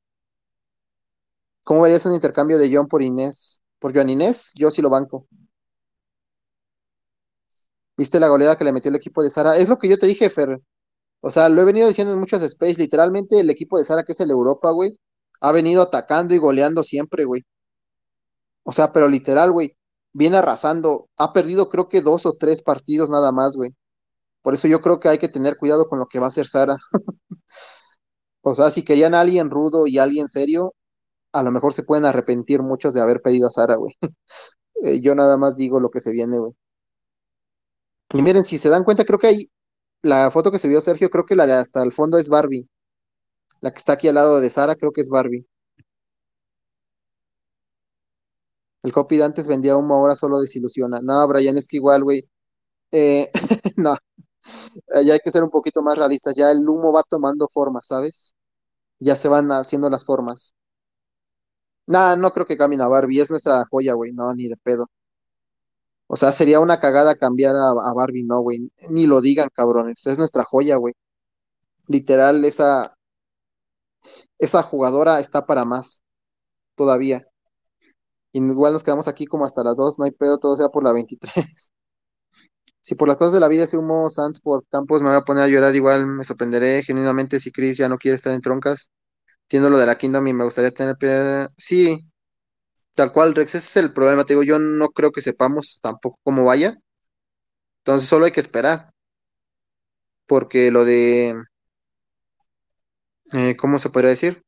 ¿Cómo verías un intercambio de John por Inés? Por Joan Inés, yo sí lo banco. ¿Viste la goleada que le metió el equipo de Sara? Es lo que yo te dije, Fer. O sea, lo he venido diciendo en muchos space. Literalmente, el equipo de Sara, que es el Europa, güey, ha venido atacando y goleando siempre, güey. O sea, pero literal, güey, viene arrasando. Ha perdido, creo que dos o tres partidos nada más, güey. Por eso yo creo que hay que tener cuidado con lo que va a hacer Sara. O sea, si querían a alguien rudo y alguien serio, a lo mejor se pueden arrepentir muchos de haber pedido a Sara, güey. Eh, yo nada más digo lo que se viene, güey. Y miren, si se dan cuenta, creo que hay la foto que subió Sergio, creo que la de hasta el fondo es Barbie. La que está aquí al lado de Sara, creo que es Barbie. El copy de antes vendía humo, ahora solo desilusiona. No, Brian, es que igual, güey. Eh, no, ya hay que ser un poquito más realistas. Ya el humo va tomando forma, ¿sabes? Ya se van haciendo las formas. Nah, no creo que cambien a Barbie, es nuestra joya, güey. No, ni de pedo. O sea, sería una cagada cambiar a, a Barbie, no, güey. Ni lo digan, cabrones. Es nuestra joya, güey. Literal, esa, esa jugadora está para más, todavía. Igual nos quedamos aquí como hasta las dos, no hay pedo, todo sea por la 23. Si por las cosas de la vida se humo Sans por Campos me voy a poner a llorar, igual me sorprenderé genuinamente si Chris ya no quiere estar en troncas. Entiendo lo de la Kingdom y me gustaría tener... Sí, tal cual, Rex, ese es el problema, te digo, yo no creo que sepamos tampoco cómo vaya. Entonces solo hay que esperar, porque lo de... eh, ¿cómo se podría decir?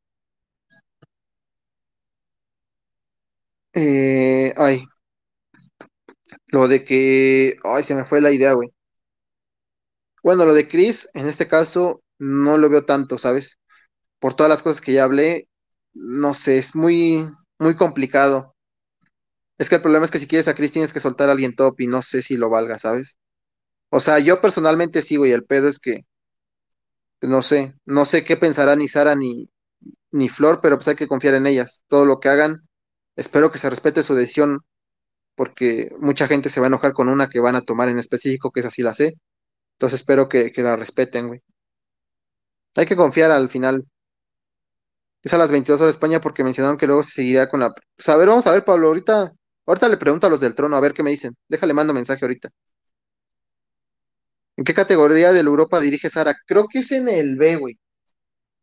Eh, ay, lo de que... Ay, se me fue la idea, güey. Bueno, lo de Chris, en este caso, no lo veo tanto, ¿sabes? Por todas las cosas que ya hablé, no sé, es muy, muy complicado. Es que el problema es que si quieres a Chris tienes que soltar a alguien top y no sé si lo valga, ¿sabes? O sea, yo personalmente sí, güey, el pedo es que, pues, no sé, no sé qué pensará ni Sara ni, ni Flor, pero pues hay que confiar en ellas. Todo lo que hagan, Espero que se respete su decisión, porque mucha gente se va a enojar con una que van a tomar en específico, que es así la sé. Entonces espero que, que la respeten, güey. Hay que confiar al final. Es a las 22 horas España porque mencionaron que luego se seguirá con la... Pues a ver, vamos a ver, Pablo, ahorita, ahorita le pregunto a los del trono a ver qué me dicen. Déjale, mando mensaje ahorita. ¿En qué categoría de la Europa dirige Sara? Creo que es en el B, güey.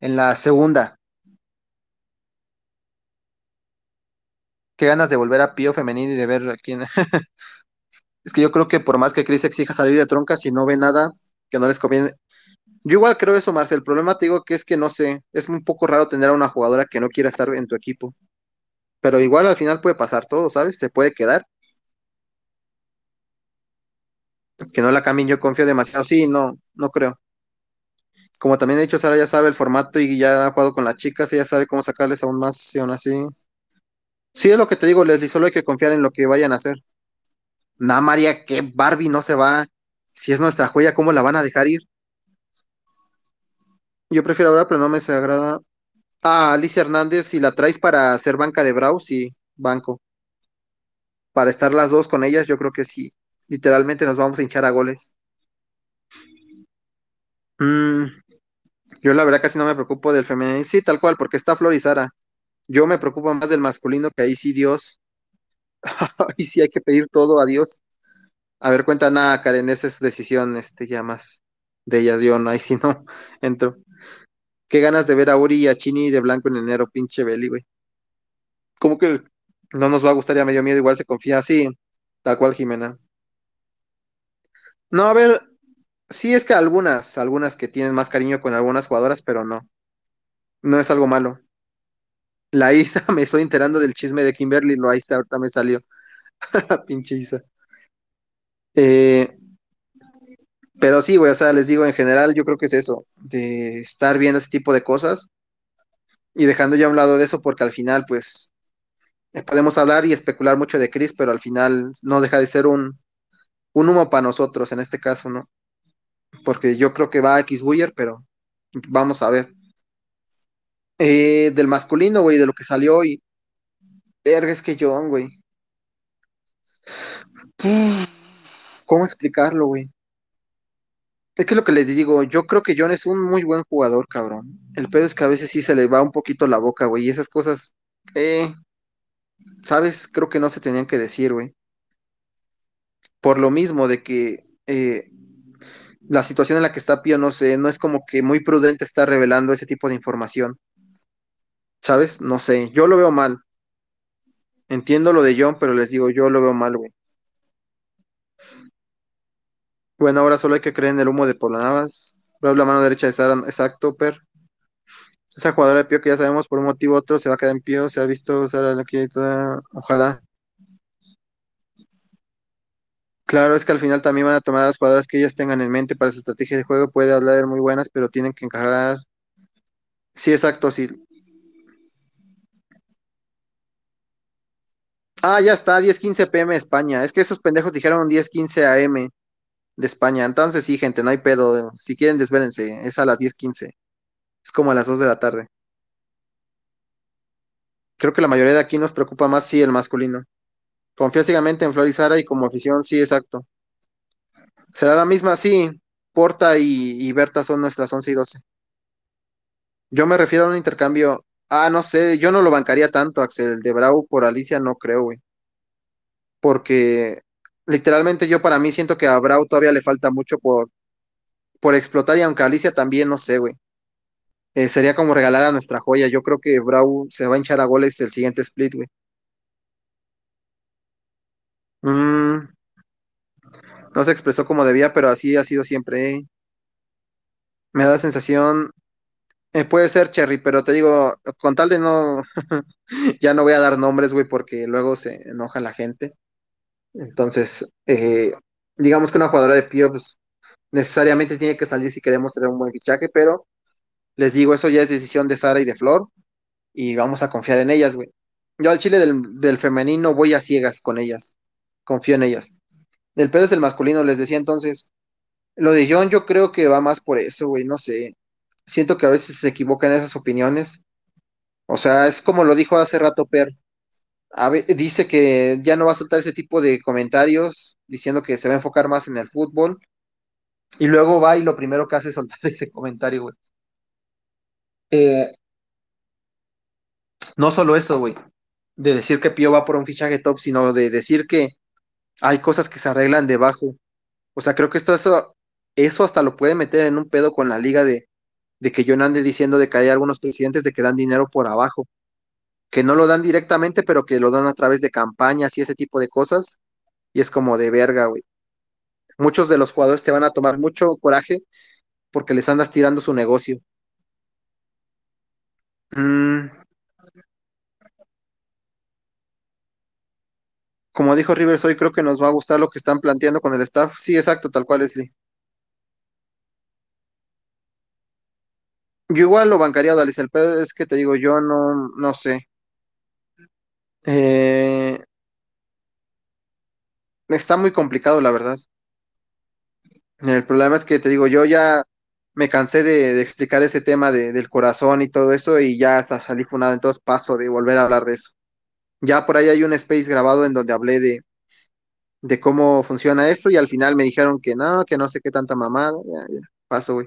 En la segunda. Qué ganas de volver a Pío femenino y de ver a quién. Es que yo creo que por más que Chris exija salir de tronca, si no ve nada que no les conviene. Yo igual creo eso, Marcel. El problema te digo que es que no sé, es un poco raro tener a una jugadora que no quiera estar en tu equipo. Pero igual al final puede pasar todo, ¿sabes? Se puede quedar. Que no la cambien, yo confío demasiado. Sí, no, no creo. Como también he dicho, Sara ya sabe el formato y ya ha jugado con las chicas, ella sabe cómo sacarles aún más, si aún así. Sí, es lo que te digo, Leslie, solo hay que confiar en lo que vayan a hacer. Nah, María, que Barbie no se va. Si es nuestra joya, ¿cómo la van a dejar ir? Yo prefiero ahora, pero no me se agrada. Ah, Alicia Hernández, si la traes para hacer banca de Brau, sí, banco. Para estar las dos con ellas, yo creo que sí. Literalmente nos vamos a hinchar a goles. Mm, yo la verdad casi no me preocupo del femenino. Sí, tal cual, porque está Flor y Sara. Yo me preocupo más del masculino, que ahí sí Dios. Ahí sí hay que pedir todo a Dios. A ver, cuenta nada, Karen, esa es decisión, este, ya más de ellas, yo no, ahí sí no entro. Qué ganas de ver a Uri y a Chini de blanco en enero, pinche Beli, güey. ¿Cómo que no nos va a gustar ya medio miedo? Igual se confía así, tal cual Jimena. No, a ver, sí es que algunas, algunas que tienen más cariño con algunas jugadoras, pero no, no es algo malo. La Isa, me estoy enterando del chisme de Kimberly Loaiza, ahorita me salió, pinche Isa. Eh, pero sí, güey, o sea, les digo, en general, yo creo que es eso, de estar viendo ese tipo de cosas y dejando ya a un lado de eso, porque al final, pues, eh, podemos hablar y especular mucho de Chris, pero al final no deja de ser un, un humo para nosotros, en este caso, ¿no? Porque yo creo que va a X Buyer, pero vamos a ver. Eh, del masculino, güey, de lo que salió y verga, es que John, güey. ¿Cómo explicarlo, güey? Es que lo que les digo, yo creo que John es un muy buen jugador, cabrón. El pedo es que a veces sí se le va un poquito la boca, güey, y esas cosas, eh, ¿sabes? Creo que no se tenían que decir, güey. Por lo mismo de que eh, la situación en la que está Pío, no sé, no es como que muy prudente estar revelando ese tipo de información, ¿sabes? No sé, yo lo veo mal. Entiendo lo de John, pero les digo, yo lo veo mal, güey. Bueno, ahora solo hay que creer en el humo de Polanavas. Veo la mano derecha de Sara, exacto, Per. Esa jugadora de Pío que ya sabemos por un motivo u otro se va a quedar en Pío, se ha visto Sara aquí toda, ojalá. Claro, es que al final también van a tomar las jugadoras que ellas tengan en mente para su estrategia de juego, puede hablar muy buenas, pero tienen que encajar. Sí, exacto, sí. Ah, ya está, 10:15 PM España. Es que esos pendejos dijeron 10:15 AM de España. Entonces sí, gente, no hay pedo. Si quieren, desvélense. Es a las 10:15. Es como a las 2 de la tarde. Creo que la mayoría de aquí nos preocupa más, sí, el masculino. Confío ciegamente en Flor y Sara y como afición, sí, exacto. ¿Será la misma? Sí. Porta y, y Berta son nuestras 11 y 12. Yo me refiero a un intercambio. Ah, no sé, yo no lo bancaría tanto, Axel. De Bravo por Alicia, no creo, güey. Porque literalmente yo para mí siento que a Bravo todavía le falta mucho por, por explotar y aunque Alicia también, no sé, güey. Eh, sería como regalar a nuestra joya. Yo creo que Bravo se va a hinchar a goles el siguiente split, güey. Mm, no se expresó como debía, pero así ha sido siempre. ¿eh? Me da la sensación, eh, puede ser Cherry, pero te digo, con tal de no, ya no voy a dar nombres, güey, porque luego se enoja la gente. Entonces, eh, digamos que una jugadora de Pío, pues necesariamente tiene que salir si queremos tener un buen fichaje, pero les digo, eso ya es decisión de Sara y de Flor, y vamos a confiar en ellas, güey. Yo al Chile del, del femenino voy a ciegas con ellas, confío en ellas. Del pedo es el masculino, les decía entonces. Lo de John yo creo que va más por eso, güey, no sé. Siento que a veces se equivocan esas opiniones. O sea, es como lo dijo hace rato Per. Dice que ya no va a soltar ese tipo de comentarios, diciendo que se va a enfocar más en el fútbol, y luego va y lo primero que hace es soltar ese comentario, güey. Eh, no solo eso, güey, de decir que Pío va por un fichaje top, sino de decir que hay cosas que se arreglan debajo. O sea, creo que esto, eso, eso hasta lo puede meter en un pedo con la liga de, de que yo no ande diciendo de que hay algunos presidentes de que dan dinero por abajo, que no lo dan directamente, pero que lo dan a través de campañas y ese tipo de cosas, y es como de verga, güey. Muchos de los jugadores te van a tomar mucho coraje porque les andas tirando su negocio. Mm, como dijo Rivers hoy, creo que nos va a gustar lo que están planteando con el staff. Sí, exacto, tal cual, Leslie. Yo igual lo bancaría, Dalis. El pedo es que te digo, yo no, no sé. Eh, está muy complicado, la verdad. El problema es que te digo, yo ya me cansé de, explicar ese tema de- del corazón y todo eso y ya hasta salí funado, entonces paso de volver a hablar de eso. Ya por ahí hay un space grabado en donde hablé de, de cómo funciona esto y al final me dijeron que no, que no sé qué tanta mamada. Ya, ya, paso, güey.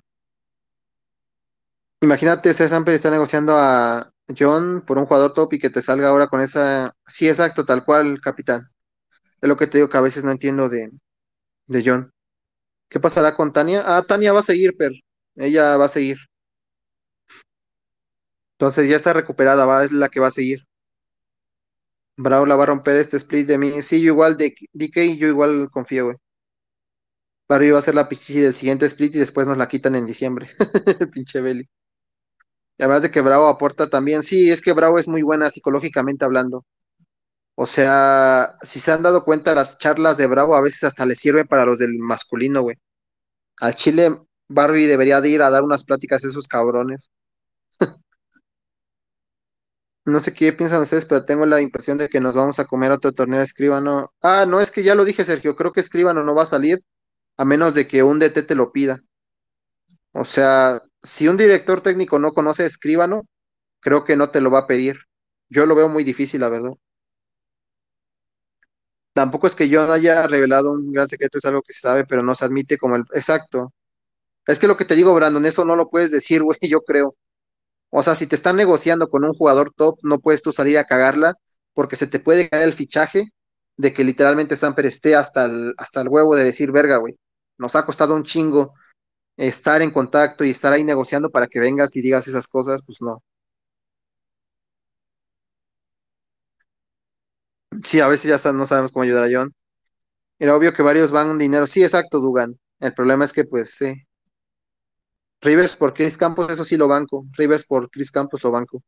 Imagínate, César Samper está negociando a John por un jugador top y que te salga ahora con esa. Sí, exacto, tal cual, capitán. Es lo que te digo que a veces no entiendo de, de John. ¿Qué pasará con Tania? Ah, Tania va a seguir, per. Ella va a seguir. Entonces ya está recuperada, va, es la que va a seguir. Bravo la va a romper este split de mí. Sí, yo igual de DK, yo igual confío, güey. Barry va a ser la pichichi del siguiente split y después nos la quitan en diciembre. Pinche Belly. Y además de que Bravo aporta también. Sí, es que Bravo es muy buena psicológicamente hablando. O sea, si se han dado cuenta, las charlas de Bravo a veces hasta le sirven para los del masculino, güey. Al Chile, Barbie debería de ir a dar unas pláticas a esos cabrones. No sé qué piensan ustedes, pero tengo la impresión de que nos vamos a comer otro torneo Escribano. Ah, no, es que ya lo dije, Sergio. Creo que Escribano no va a salir a menos de que un DT te lo pida. O sea, si un director técnico no conoce a Escribano, creo que no te lo va a pedir. Yo lo veo muy difícil, la verdad. Tampoco es que yo haya revelado un gran secreto, es algo que se sabe, pero no se admite como el exacto. Es que lo que te digo, Brandon, eso no lo puedes decir, güey, yo creo. O sea, si te están negociando con un jugador top, no puedes tú salir a cagarla porque se te puede caer el fichaje de que literalmente Samper esté hasta el, hasta el huevo de decir, verga, güey, nos ha costado un chingo estar en contacto y estar ahí negociando para que vengas y digas esas cosas, pues no. Sí, a veces ya no sabemos cómo ayudar a John. Era obvio que varios van dinero. Sí, exacto, Dugan. El problema es que, pues, sí. Rivers por Chris Campos, eso sí lo banco. Rivers por Chris Campos lo banco.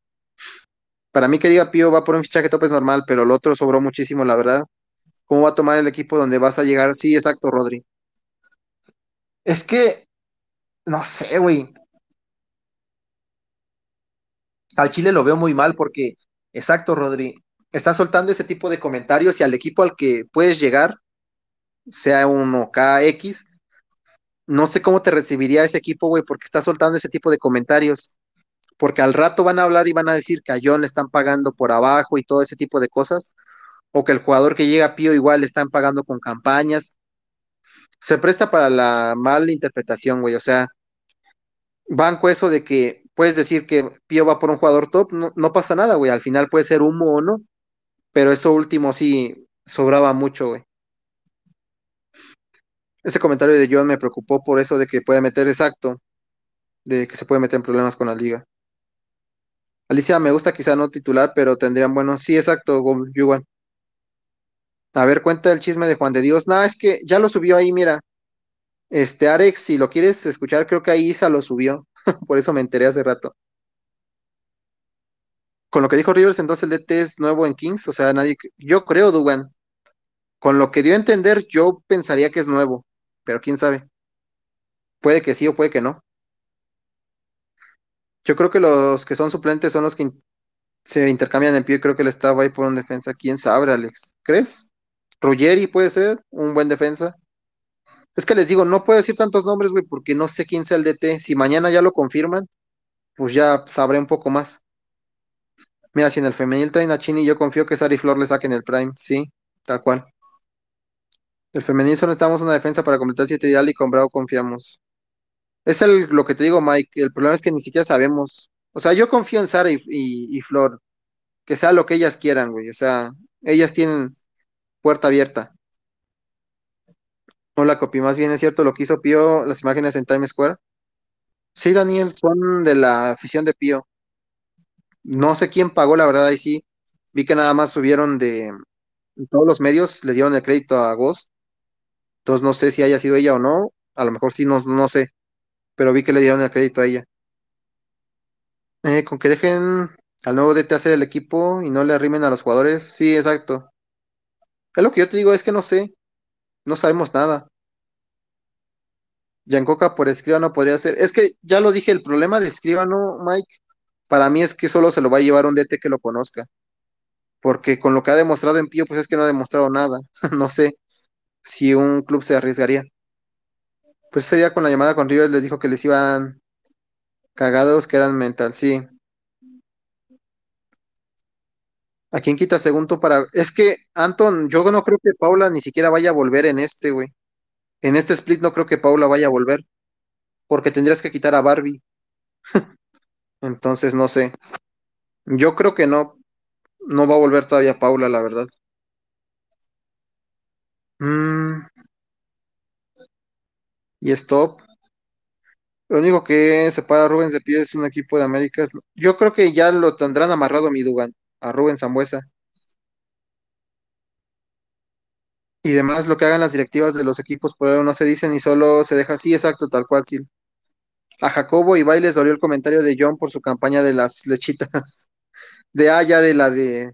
Para mí que diga Pío va por un fichaje top es normal, pero el otro sobró muchísimo, la verdad. ¿Cómo va a tomar el equipo donde vas a llegar? Sí, exacto, Rodri. Es que, no sé, güey. Al Chile lo veo muy mal porque, exacto, Rodri. Está soltando ese tipo de comentarios y al equipo al que puedes llegar, sea uno KX, no sé cómo te recibiría ese equipo, güey, porque está soltando ese tipo de comentarios. Porque al rato van a hablar y van a decir que a John le están pagando por abajo y todo ese tipo de cosas. O que el jugador que llega a Pío igual le están pagando con campañas. Se presta para la mala interpretación, güey. O sea, banco eso de que puedes decir que Pío va por un jugador top, no, pasa nada, güey. Al final puede ser humo o no, pero eso último sí sobraba mucho, güey. Ese comentario de John me preocupó por eso de que puede meter exacto, de que se puede meter en problemas con la liga. Alicia me gusta quizá no titular, pero tendrían buenos. Sí, exacto, igual. A ver, cuenta el chisme de Juan de Dios. No, es que ya lo subió ahí, mira. Este, Arex, si lo quieres escuchar, creo que ahí Isa lo subió. Por eso me enteré hace rato. Con lo que dijo Rivers, entonces el DT es nuevo en Kings, o sea, nadie. Yo creo, Dugan. Con lo que dio a entender, yo pensaría que es nuevo, pero quién sabe. Puede que sí o puede que no. Yo creo que los que son suplentes son los que se intercambian en pie. Creo que él estaba ahí por un defensa. ¿Quién sabe, Alex? ¿Crees? Ruggeri puede ser un buen defensa. Es que les digo, no puedo decir tantos nombres, güey, porque no sé quién sea el DT. Si mañana ya lo confirman, pues ya sabré un poco más. Mira, si en el femenil traen a Chini, yo confío que Sari Flor le saquen el Prime, sí, tal cual. El femenil solo necesitamos una defensa para completar siete ideal y con Bravo confiamos. Es el, lo que te digo, Mike. El problema es que ni siquiera sabemos. O sea, yo confío en Sara y, y- y Flor, que sea lo que ellas quieran, güey. O sea, ellas tienen puerta abierta. No la copy, más bien es cierto lo que hizo Pío, las imágenes en Times Square. Sí, Daniel, son de la afición de Pío. No sé quién pagó, la verdad, ahí sí. Vi que nada más subieron de todos los medios, le dieron el crédito a Ghost. Entonces no sé si haya sido ella o no. A lo mejor sí, no, no sé. Pero vi que le dieron el crédito a ella. Eh, con que dejen al nuevo DT hacer el equipo y no le arrimen a los jugadores. Sí, exacto. Es lo que yo te digo, es que no sé, no sabemos nada. Giancoca por Escribano podría ser. Es que ya lo dije, el problema de Escribano, Mike, para mí es que solo se lo va a llevar un DT que lo conozca. Porque con lo que ha demostrado en Pío, pues es que no ha demostrado nada. No sé si un club se arriesgaría. Pues ese día con la llamada con Rivers les dijo que les iban cagados, que eran mental, sí. ¿A quién quita segundo para...? Es que, Anton, yo no creo que Paula ni siquiera vaya a volver en este, güey. En este split no creo que Paula vaya a volver, porque tendrías que quitar a Barbie. Entonces, no sé. Yo creo que no, no va a volver todavía Paula, la verdad. Mm, y stop. Lo único que separa a Rubens de Pío es un equipo de Américas. Yo creo que ya lo tendrán amarrado a mi Dugan, a Rubén Sambuesa. Y demás, lo que hagan las directivas de los equipos por ahora no se dicen y solo se deja así, exacto, tal cual, sí. A Jacobo y les dolió el comentario de John por su campaña de las lechitas. De ah, ya de la de.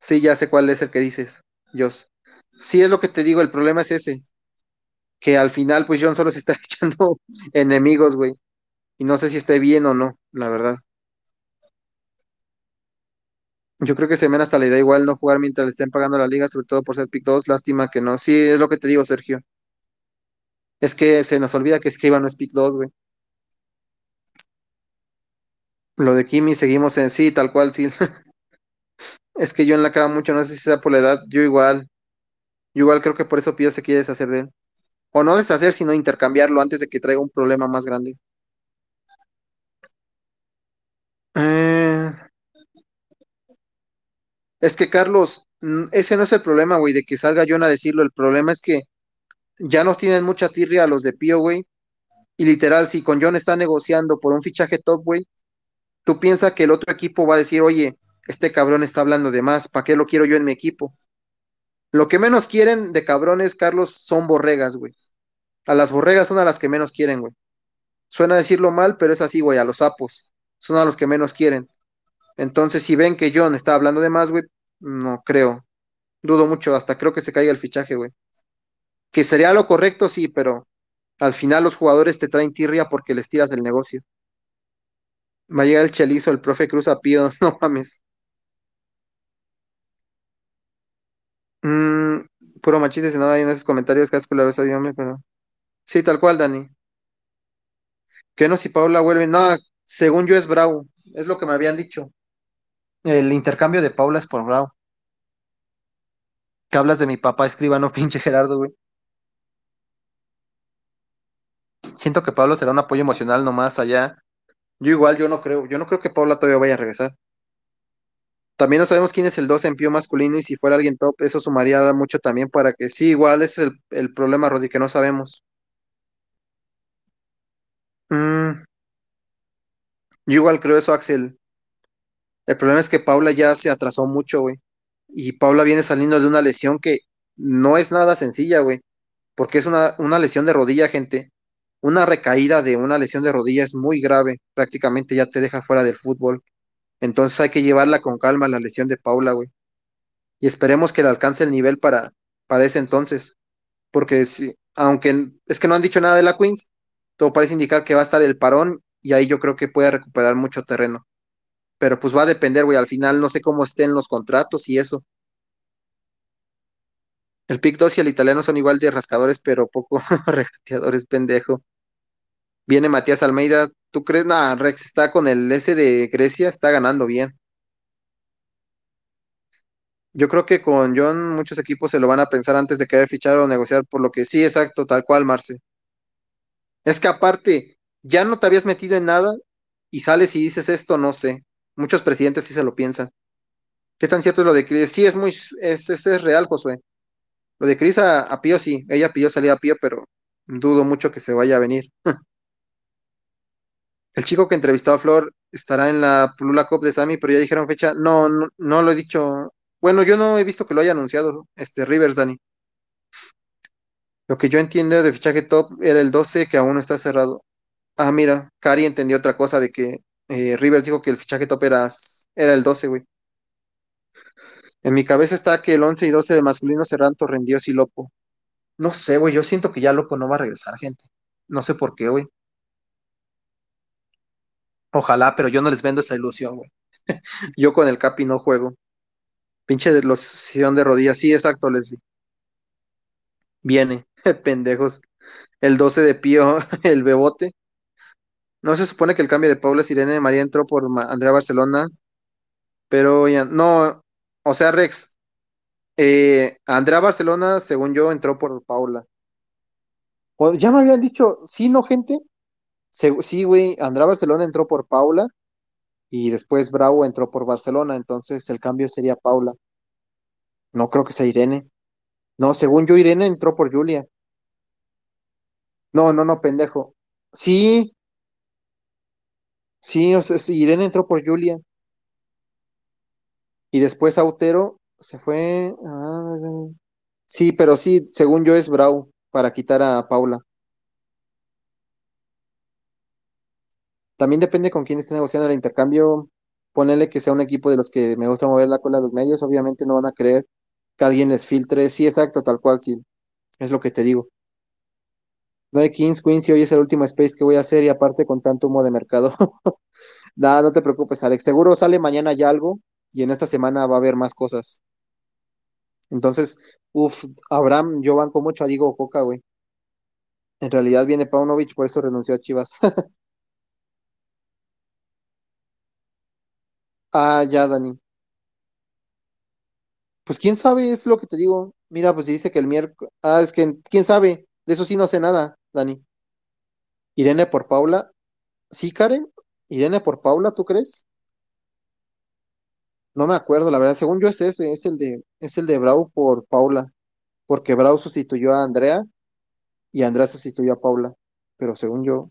Sí, ya sé cuál es el que dices, Jos. Sí, es lo que te digo, el problema es ese, que al final, pues John solo se está echando enemigos, güey. Y no sé si esté bien o no, la verdad. Yo creo que Semen hasta le da igual no jugar mientras le estén pagando la liga, sobre todo por ser pick 2. Lástima que no. Sí, es lo que te digo, Sergio. Es que se nos olvida que Escriba no es pick 2, güey. Lo de Kimi seguimos en sí, tal cual, sí. Es que yo en la cama mucho, no sé si sea por la edad, yo igual. Yo igual creo que por eso Pío se quiere deshacer de él. O no deshacer, sino intercambiarlo antes de que traiga un problema más grande. Eh, es que Carlos, mm, ese no es el problema, güey, de que salga John a decirlo. El problema es que ya nos tienen mucha tirria a los de Pío, güey. Y literal, si con John está negociando por un fichaje top, güey, tú piensas que el otro equipo va a decir, oye, este cabrón está hablando de más, ¿para qué lo quiero yo en mi equipo? Lo que menos quieren de cabrones, Carlos, son borregas, güey. A las borregas son a las que menos quieren, güey. Suena decirlo mal, pero es así, güey, a los sapos. Son a los que menos quieren. Entonces, si ven que John está hablando de más, güey, no creo. Dudo mucho, hasta creo que se caiga el fichaje, güey. Que sería lo correcto, sí, pero al final los jugadores te traen tirria porque les tiras el negocio. Va a llegar el chelizo, el profe Cruz a Pío, no mames. Mm, puro machiste, si no hay en esos comentarios, que asco la vez a pero. Sí, tal cual, Dani. Que no si Paula vuelve. No, según yo es Bravo. Es lo que me habían dicho. El intercambio de Paula es por Bravo. Que hablas de mi papá escribano, pinche Gerardo, güey. Siento que Pablo será un apoyo emocional nomás allá. Yo igual, yo no creo. Yo no creo que Paula todavía vaya a regresar. También no sabemos quién es el 2 en pío masculino y si fuera alguien top, eso sumaría mucho también para que sí, igual ese es el, el problema, Rodi, que no sabemos. Mm, yo igual creo eso, Axel. El problema es que Paula ya se atrasó mucho, güey. Y Paula viene saliendo de una lesión que no es nada sencilla, güey. Porque es una, una lesión de rodilla, gente. Una recaída de una lesión de rodilla es muy grave. Prácticamente ya te deja fuera del fútbol. Entonces hay que llevarla con calma la lesión de Paula, güey. Y esperemos que le alcance el nivel para, para ese entonces. Porque si, aunque es que no han dicho nada de la Queens, todo parece indicar que va a estar el parón y ahí yo creo que puede recuperar mucho terreno. Pero pues va a depender, güey. Al final no sé cómo estén los contratos y eso. El pick 2 y el italiano son igual de rascadores, pero poco regateadores, pendejo. Viene Matías Almeida. ¿Tú crees? Nah, Rex está con el S de Grecia, está ganando bien. Yo creo que con John muchos equipos se lo van a pensar antes de querer fichar o negociar, por lo que sí, exacto, tal cual, Marce. Es que aparte, ya no te habías metido en nada y sales y dices esto, no sé. Muchos presidentes sí se lo piensan. ¿Qué tan cierto es lo de Cris? Sí, es muy, es, es, real, Josué. Lo de Cris a, Pío sí, ella pidió salir a Pío, pero dudo mucho que se vaya a venir. El chico que entrevistó a Flor estará en la Plula Cup de Sammy, pero ya dijeron fecha. No, no, no lo he dicho. Bueno, yo no he visto que lo haya anunciado, este Rivers, Dani. Lo que yo entiendo de fichaje top era el 12 que aún está cerrado. Ah, mira, Cari entendió otra cosa de que eh, Rivers dijo que el fichaje top era, era el 12, güey. En mi cabeza está que el 11 y 12 de masculino serán Torrendíos y Lopo. No sé, güey, yo siento que ya Lopo no va a regresar, gente. No sé por qué, güey. Ojalá, pero yo no les vendo esa ilusión, güey. Yo con el Capi no juego. Pinche de los de rodillas. Sí, exacto, Leslie. Viene, pendejos. El 12 de Pío, el Bebote. No se supone que el cambio de Paula Sirene María entró por Andrea Barcelona, pero ya, no, o sea, Rex, eh, Andrea Barcelona, según yo, entró por Paula. Ya me habían dicho, sí, no, gente. Sí, güey, Andrea Barcelona entró por Paula y después Bravo entró por Barcelona, entonces el cambio sería Paula. No creo que sea Irene. No, según yo, Irene entró por Julia. No, no, no, pendejo. Sí, sí, o sea, Irene entró por Julia y después Autero se fue. ah, sí, pero sí, según yo es Bravo para quitar a Paula. También depende con quién esté negociando el intercambio. Ponele que sea un equipo de los que me gusta mover la cola a los medios. Obviamente no van a creer que alguien les filtre. Sí, exacto, tal cual, sí. Es lo que te digo. No hay Kings, Queens y hoy es el último space que voy a hacer y aparte con tanto humo de mercado. Nada, no te preocupes, Alex. Seguro sale mañana ya algo y en esta semana va a haber más cosas. Entonces, uff, Abraham, yo banco mucho a Diego Coca, güey. En realidad viene Paunovic, por eso renunció a Chivas. Ah, ya, Dani. Pues quién sabe, es lo que te digo. Mira, pues dice que el miércoles. Ah, es que quién sabe. De eso sí no sé nada, Dani. Irene por Paula. ¿Sí, Karen? ¿Irene por Paula, tú crees? No me acuerdo, la verdad. Según yo es ese, es el de, es el de Brau por Paula. Porque Brau sustituyó a Andrea y Andrea sustituyó a Paula. Pero según yo,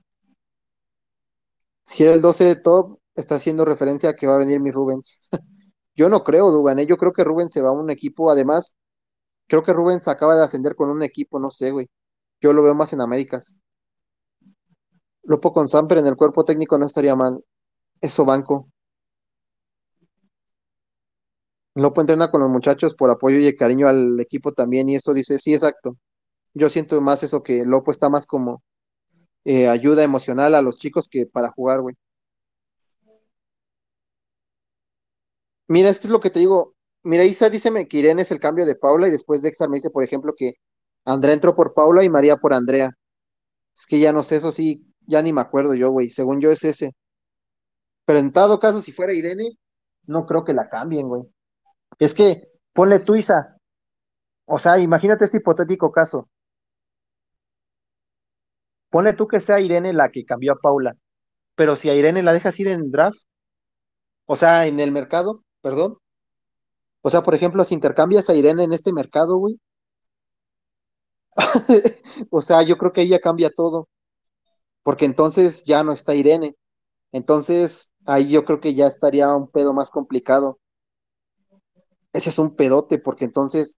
si era el 12 de top, está haciendo referencia a que va a venir mi Rubens. Yo no creo, Dugan, ¿eh? Yo creo que Rubens se va a un equipo. Además, creo que Rubens acaba de ascender con un equipo, no sé, güey. Yo lo veo más en Américas. Lopo con Samper en el cuerpo técnico no estaría mal. Eso banco. Lopo entrena con los muchachos por apoyo y cariño al equipo también. Y eso dice, sí, exacto. Yo siento más eso que Lopo está más como eh, ayuda emocional a los chicos que para jugar, güey. Mira, es que es lo que te digo. Mira, Isa díceme que Irene es el cambio de Paula y después Dexter me dice, por ejemplo, que Andrea entró por Paula y María por Andrea. Es que ya no sé, eso sí, ya ni me acuerdo yo, güey. Según yo es ese. Pero en todo caso, si fuera Irene, no creo que la cambien, güey. Es que, ponle tú, Isa. O sea, imagínate este hipotético caso. Ponle tú que sea Irene la que cambió a Paula. Pero si a Irene la dejas ir en draft, o sea, en el mercado, perdón. O sea, por ejemplo, si intercambias a Irene en este mercado, güey. O sea, yo creo que ella cambia todo. Porque entonces ya no está Irene. Entonces, ahí yo creo que ya estaría un pedo más complicado. Ese es un pedote, porque entonces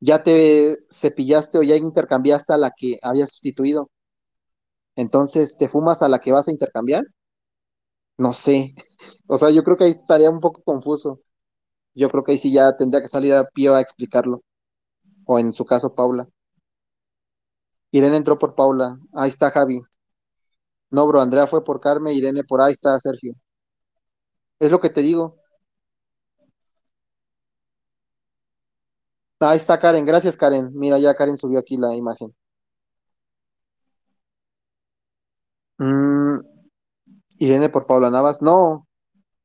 ya te cepillaste o ya intercambiaste a la que habías sustituido. Entonces, ¿te fumas a la que vas a intercambiar? No sé. O sea, yo creo que ahí estaría un poco confuso. Yo creo que ahí sí ya tendría que salir a Pío a explicarlo. O en su caso, Paula. Irene entró por Paula. Ahí está Javi. No, bro, Andrea fue por Carmen, Irene por ahí está Sergio. Es lo que te digo. Ahí está Karen. Gracias, Karen. Mira, ya Karen subió aquí la imagen. Mm, Irene por Paula Navas. No.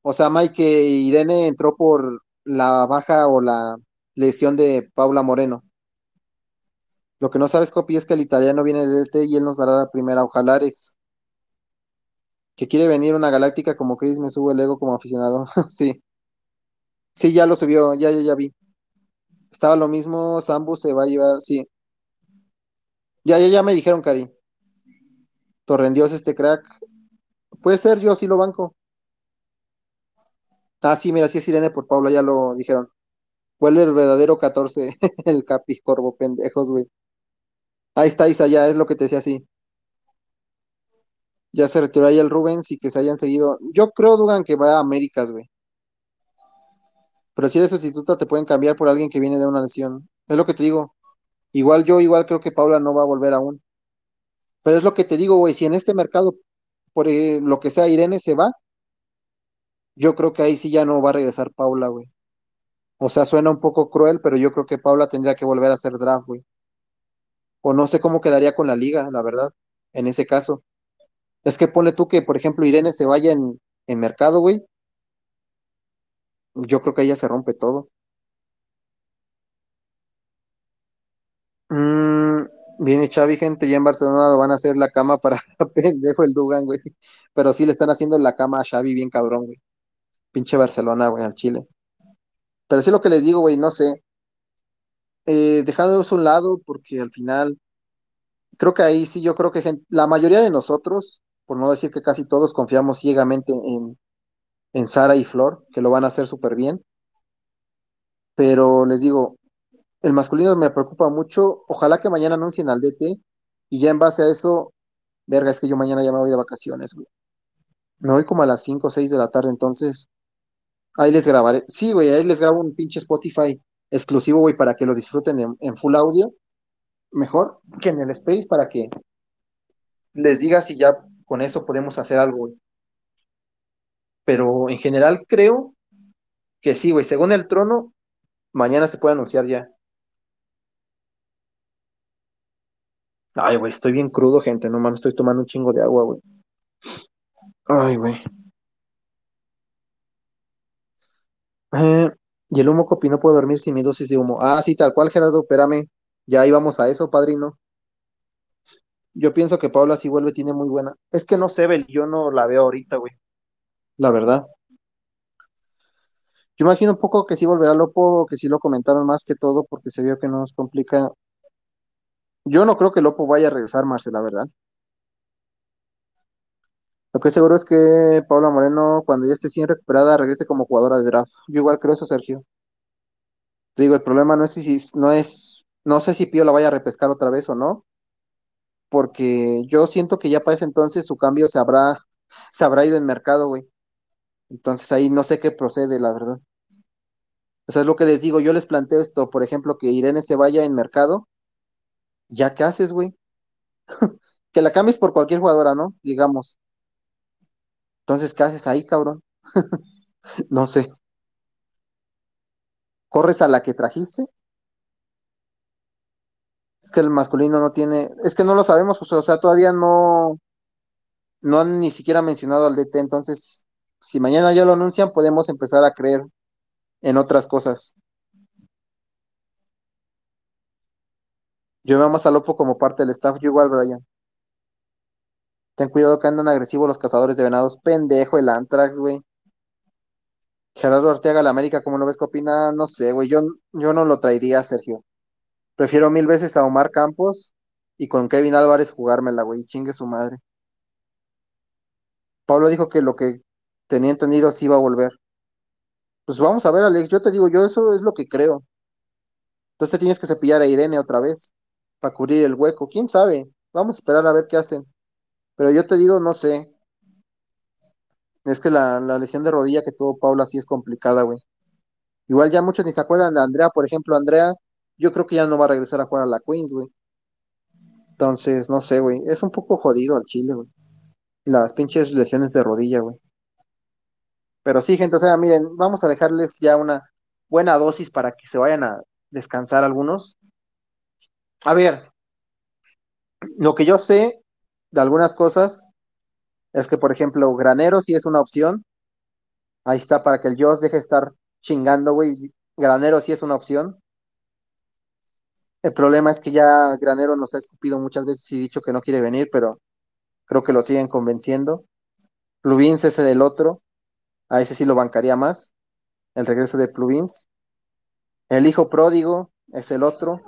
O sea, Mike, Irene entró por la baja o la lesión de Paula Moreno. Lo que no sabes, Copi, es que el italiano viene de DT y él nos dará la primera. Ojalá Alex, que quiere venir una galáctica como Chris, me sube el ego como aficionado. Sí, sí, ya lo subió, ya, ya, ya vi. Estaba lo mismo, Sambu se va a llevar, sí. Ya, ya, ya me dijeron, Cari. Torrendios este crack. Puede ser, yo sí lo banco. Ah, sí, mira, sí es Irene por Paula, ya lo dijeron. Vuelve el verdadero 14, el Capi Corvo, pendejos, güey. Ahí está, Isa, ya es lo que te decía, sí. Ya se retiró ahí el Rubens y que se hayan seguido. Yo creo, Dugan, que va a Américas, güey. Pero si eres sustituta, te pueden cambiar por alguien que viene de una lesión. Es lo que te digo. Igual yo, igual creo que Paula no va a volver aún. Pero es lo que te digo, güey. Si en este mercado, por eh, lo que sea, Irene se va, yo creo que ahí sí ya no va a regresar Paula, güey. O sea, suena un poco cruel, pero yo creo que Paula tendría que volver a hacer draft, güey. O no sé cómo quedaría con la liga, la verdad, en ese caso. Es que ponle tú que, por ejemplo, Irene se vaya en, mercado, güey. Yo creo que ahí ya se rompe todo. Mm, viene Xavi, gente, ya en Barcelona lo van a hacer la cama para pendejo el Dugan, güey. Pero sí le están haciendo la cama a Xavi bien cabrón, güey. Pinche Barcelona, güey, al Chile. Pero sí lo que les digo, güey, no sé. Eh, un lado, porque al final, creo que ahí sí, yo creo que gen- la mayoría de nosotros, por no decir que casi todos, confiamos ciegamente en, en Sara y Flor, que lo van a hacer súper bien. Pero les digo, el masculino me preocupa mucho. Ojalá que mañana anuncien al DT y ya en base a eso, verga, es que yo mañana ya me voy de vacaciones, güey. Me voy como a las 5 o 6 de la tarde, entonces ahí les grabaré. Sí, güey, ahí les grabo un pinche Spotify exclusivo, güey, para que lo disfruten en, full audio, mejor que en el Space, para que les diga si ya con eso podemos hacer algo. Pero en general creo que sí, güey, según el trono, mañana se puede anunciar ya. Ay, güey, estoy bien crudo, gente, no mames, estoy tomando un chingo de agua, güey. Ay, güey. Eh, y el humo, Copi, no puedo dormir sin mi dosis de humo. Ah, sí, tal cual, Gerardo, espérame. Ya íbamos a eso, padrino. Yo pienso que Paula si vuelve tiene muy buena. Es que no sé, Bel, yo no la veo ahorita, güey. La verdad. Yo imagino un poco que sí volverá Lopo, que sí lo comentaron más que todo, porque se vio que nos complica. Yo no creo que Lopo vaya a regresar, Marce, la verdad. Lo que seguro es que Paula Moreno, cuando ya esté bien recuperada, regrese como jugadora de draft. Yo igual creo eso, Sergio. Te digo, el problema no es si- no es, no sé si Pío la vaya a repescar otra vez o no, porque yo siento que ya para ese entonces su cambio se habrá, se habrá ido en mercado, güey. Entonces ahí no sé qué procede, la verdad. O sea, es lo que les digo, yo les planteo esto, por ejemplo, que Irene se vaya en mercado, ¿ya qué haces, güey? Que la cambies por cualquier jugadora, ¿no? Digamos. Entonces, ¿qué haces ahí, cabrón? No sé. ¿Corres a la que trajiste? Es que el masculino no tiene, es que no lo sabemos, José, o sea, todavía no, no han ni siquiera mencionado al DT, entonces, si mañana ya lo anuncian, podemos empezar a creer en otras cosas. Yo veo más a Lopo como parte del staff, yo igual, Brian. Ten cuidado que andan agresivos los cazadores de venados. Pendejo el Antrax, güey. Gerardo Arteaga, la América, ¿cómo lo ves? ¿Qué opina? No sé, güey. Yo, yo no lo traería, Sergio. Prefiero mil veces a Omar Campos y con Kevin Álvarez jugármela, güey. Chingue su madre. Pablo dijo que lo que tenía entendido sí iba a volver. Pues vamos a ver, Alex. Yo te digo, yo eso es lo que creo. Entonces tienes que cepillar a Irene otra vez para cubrir el hueco. ¿Quién sabe? Vamos a esperar a ver qué hacen. Pero yo te digo, no sé. Es que la, lesión de rodilla que tuvo Paula sí es complicada, güey. Igual ya muchos ni se acuerdan de Andrea, por ejemplo, Andrea, yo creo que ya no va a regresar a jugar a la Queens, güey. Entonces, no sé, güey. Es un poco jodido al Chile, güey. Las pinches lesiones de rodilla, güey. Pero sí, gente, o sea, miren, vamos a dejarles ya una buena dosis para que se vayan a descansar algunos. A ver, lo que yo sé de algunas cosas es que, por ejemplo, Granero sí es una opción. Ahí está para que el Joss deje estar chingando, güey. Granero sí es una opción. El problema es que ya Granero nos ha escupido muchas veces y dicho que no quiere venir, pero creo que lo siguen convenciendo. Plugins ese del otro, a ese sí lo bancaría más, el regreso de Plugins. El hijo pródigo es el otro.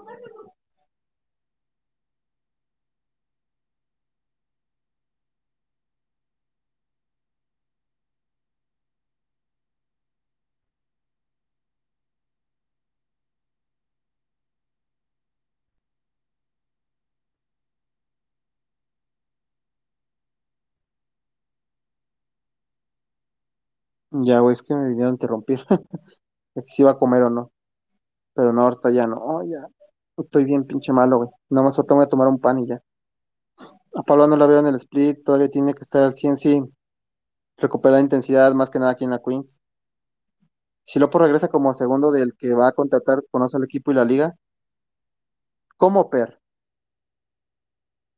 Ya, güey, es que me vinieron a interrumpir. Es que si iba a comer o no. Pero no, ahorita ya no. Oh, ya. Estoy bien pinche malo, güey. Nada más ahorita voy a tomar un pan y ya. A Pablo no la veo en el split. Todavía tiene que estar al 100, sí. Recuperar intensidad más que nada aquí en la Queens. Si Lopo regresa como segundo del que va a contratar, conoce al equipo y la liga. ¿Cómo, Per?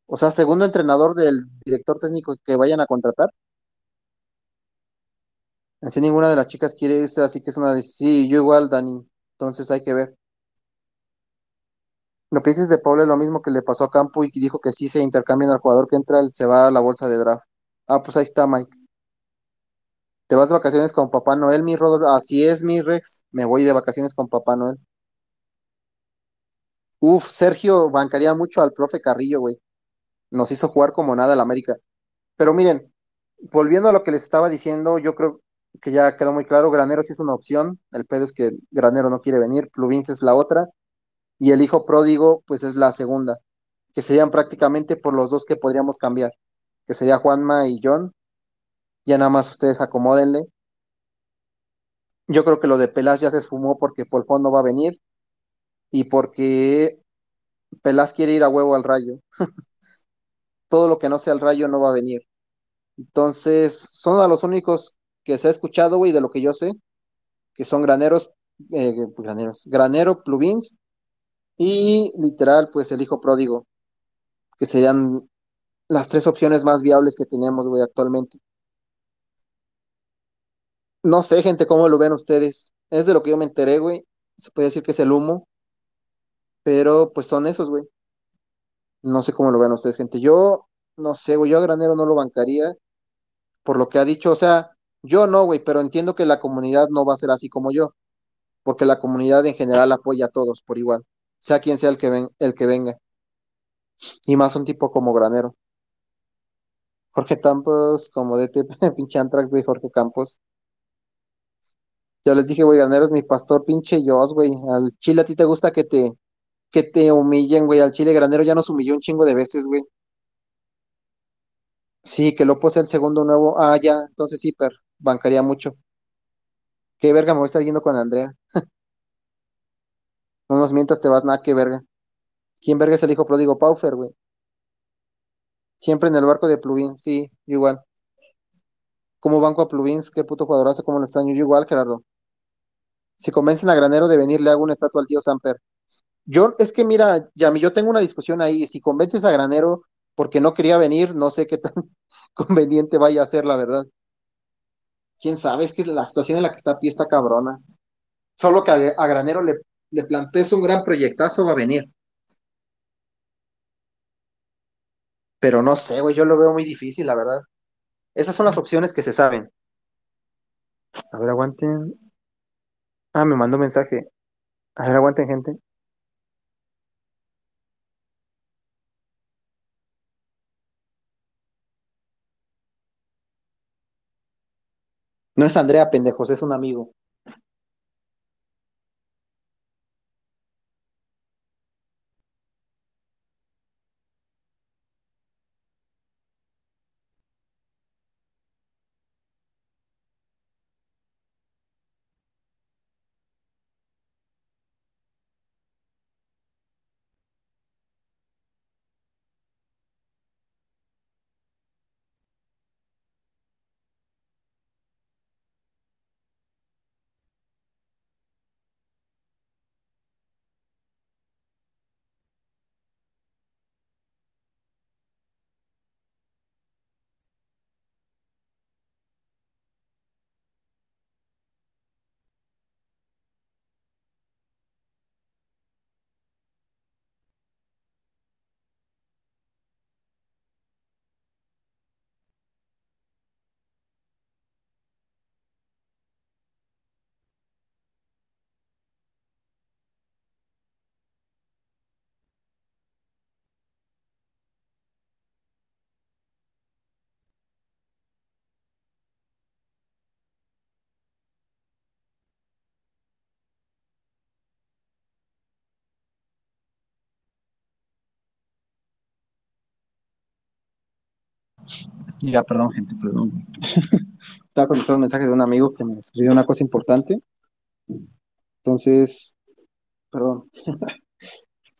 O sea, segundo entrenador del director técnico que vayan a contratar. Así ninguna de las chicas quiere irse, así que es una de... Sí, yo igual, Dani. Entonces hay que ver. Lo que dices de Paul es lo mismo que le pasó a Campo y que dijo que sí se intercambian al jugador que entra, él se va a la bolsa de draft. Ah, pues ahí está, Mike. ¿Te vas de vacaciones con Papá Noel, mi Rodolfo? Así es, mi Rex. Me voy de vacaciones con Papá Noel. Uf, Sergio bancaría mucho al profe Carrillo, güey. Nos hizo jugar como nada el América. Pero miren, volviendo a lo que les estaba diciendo, yo creo que ya quedó muy claro, Granero sí es una opción. El pedo es que Granero no quiere venir, Pluvins es la otra. Y el hijo pródigo, pues es la segunda, que serían prácticamente por los dos que podríamos cambiar, que sería Juanma y John. Ya nada más ustedes acomódenle. Yo creo que lo de Pelas ya se esfumó porque Polfón no va a venir y porque Pelas quiere ir a huevo al Rayo. Todo lo que no sea el Rayo no va a venir. Entonces, son a los únicos que se ha escuchado, güey, de lo que yo sé, que son graneros, eh, pues, graneros, granero, plugins y literal, pues el hijo pródigo, que serían las tres opciones más viables que tenemos, güey, actualmente. No sé, gente, cómo lo ven ustedes. Es de lo que yo me enteré, güey. Se puede decir que es el humo, pero pues son esos, güey. No sé cómo lo ven ustedes, gente. Yo, no sé, güey, yo a Granero no lo bancaría por lo que ha dicho. O sea, yo no, güey, pero entiendo que la comunidad no va a ser así como yo, porque la comunidad en general apoya a todos por igual, sea quien sea el que ven, el que venga. Y más un tipo como Granero. Jorge Campos, como de pinche Antrax, güey, Jorge Campos. Ya les dije, güey, Granero es mi pastor, pinche Dios, güey. Al Chile a ti te gusta que te, que te humillen, güey. Al Chile Granero ya nos humilló un chingo de veces, güey. Sí, que lo pose el segundo nuevo. Ah, ya, entonces sí, per, bancaría mucho. Qué verga, me voy a estar yendo con Andrea. No nos mientas, te vas nada, qué verga. ¿Quién verga es el hijo pródigo? Paufer, güey. Siempre en el barco de Plugin, sí, igual. Como banco a Plugins, qué puto jugadorazo, como lo extraño. Yo igual, Gerardo. Si convencen a Granero de venir, le hago una estatua al tío Samper. Yo, es que mira, Yami, yo tengo una discusión ahí. Si convences a Granero porque no quería venir, no sé qué tan conveniente vaya a ser, la verdad. Quién sabe, es que la situación en la que está Pi está cabrona. Solo que a, a Granero le, le plantees un gran proyectazo, va a venir. Pero no sé, güey, yo lo veo muy difícil, la verdad. Esas son las opciones que se saben. A ver, aguanten. Ah, me mandó un mensaje. A ver, aguanten, gente. No es Andrea, pendejos, es un amigo. Ya, perdón, gente, perdón. Estaba contestando un mensaje de un amigo que me escribió una cosa importante. Entonces, perdón.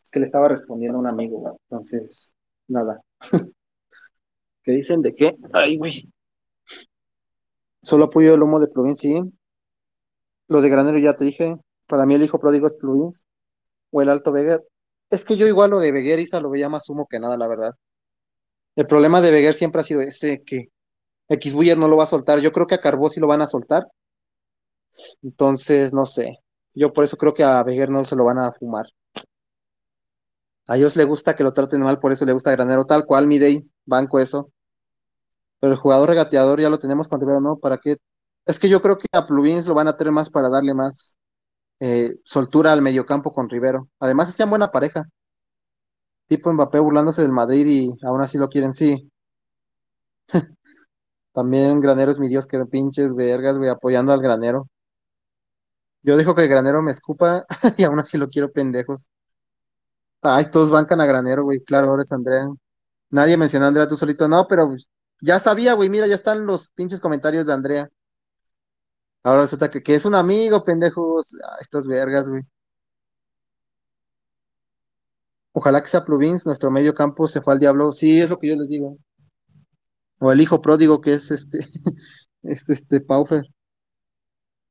Es que le estaba respondiendo a un amigo. Entonces, nada. ¿Qué dicen de qué? Ay, güey. Solo apoyo el humo de Plugins, sí. Lo de Granero ya te dije. Para mí el hijo pródigo es Plugins. O el Alto Veguer. Es que yo igual lo de Veguer Isa lo veía más humo que nada, la verdad. El problema de Veguer siempre ha sido ese que X Buller no lo va a soltar. Yo creo que a Carbó sí lo van a soltar. Entonces, no sé. Yo por eso creo que a Veguer no se lo van a fumar. A ellos les gusta que lo traten mal, por eso le gusta Granero, tal cual, mi day, banco eso. Pero el jugador regateador ya lo tenemos con Rivero, ¿no? ¿Para qué? Es que yo creo que a Plugins lo van a tener más para darle más eh, soltura al mediocampo con Rivero. Además, hacían buena pareja. Tipo Mbappé burlándose del Madrid y aún así lo quieren, sí. También Granero es mi Dios, que pinches vergas, güey, apoyando al Granero. Yo dejo que el Granero me escupa y aún así lo quiero pendejos. Ay, todos bancan a Granero, güey. Claro, ahora es Andrea. Nadie mencionó a Andrea, tú solito. No, pero pues, ya sabía, güey. Mira, ya están los pinches comentarios de Andrea. Ahora resulta que, que es un amigo, pendejos. Ah, estas vergas, güey. Ojalá que sea Plugins, nuestro medio campo se fue al diablo. Sí, es lo que yo les digo. O el hijo pródigo que es este, este, este Paufer.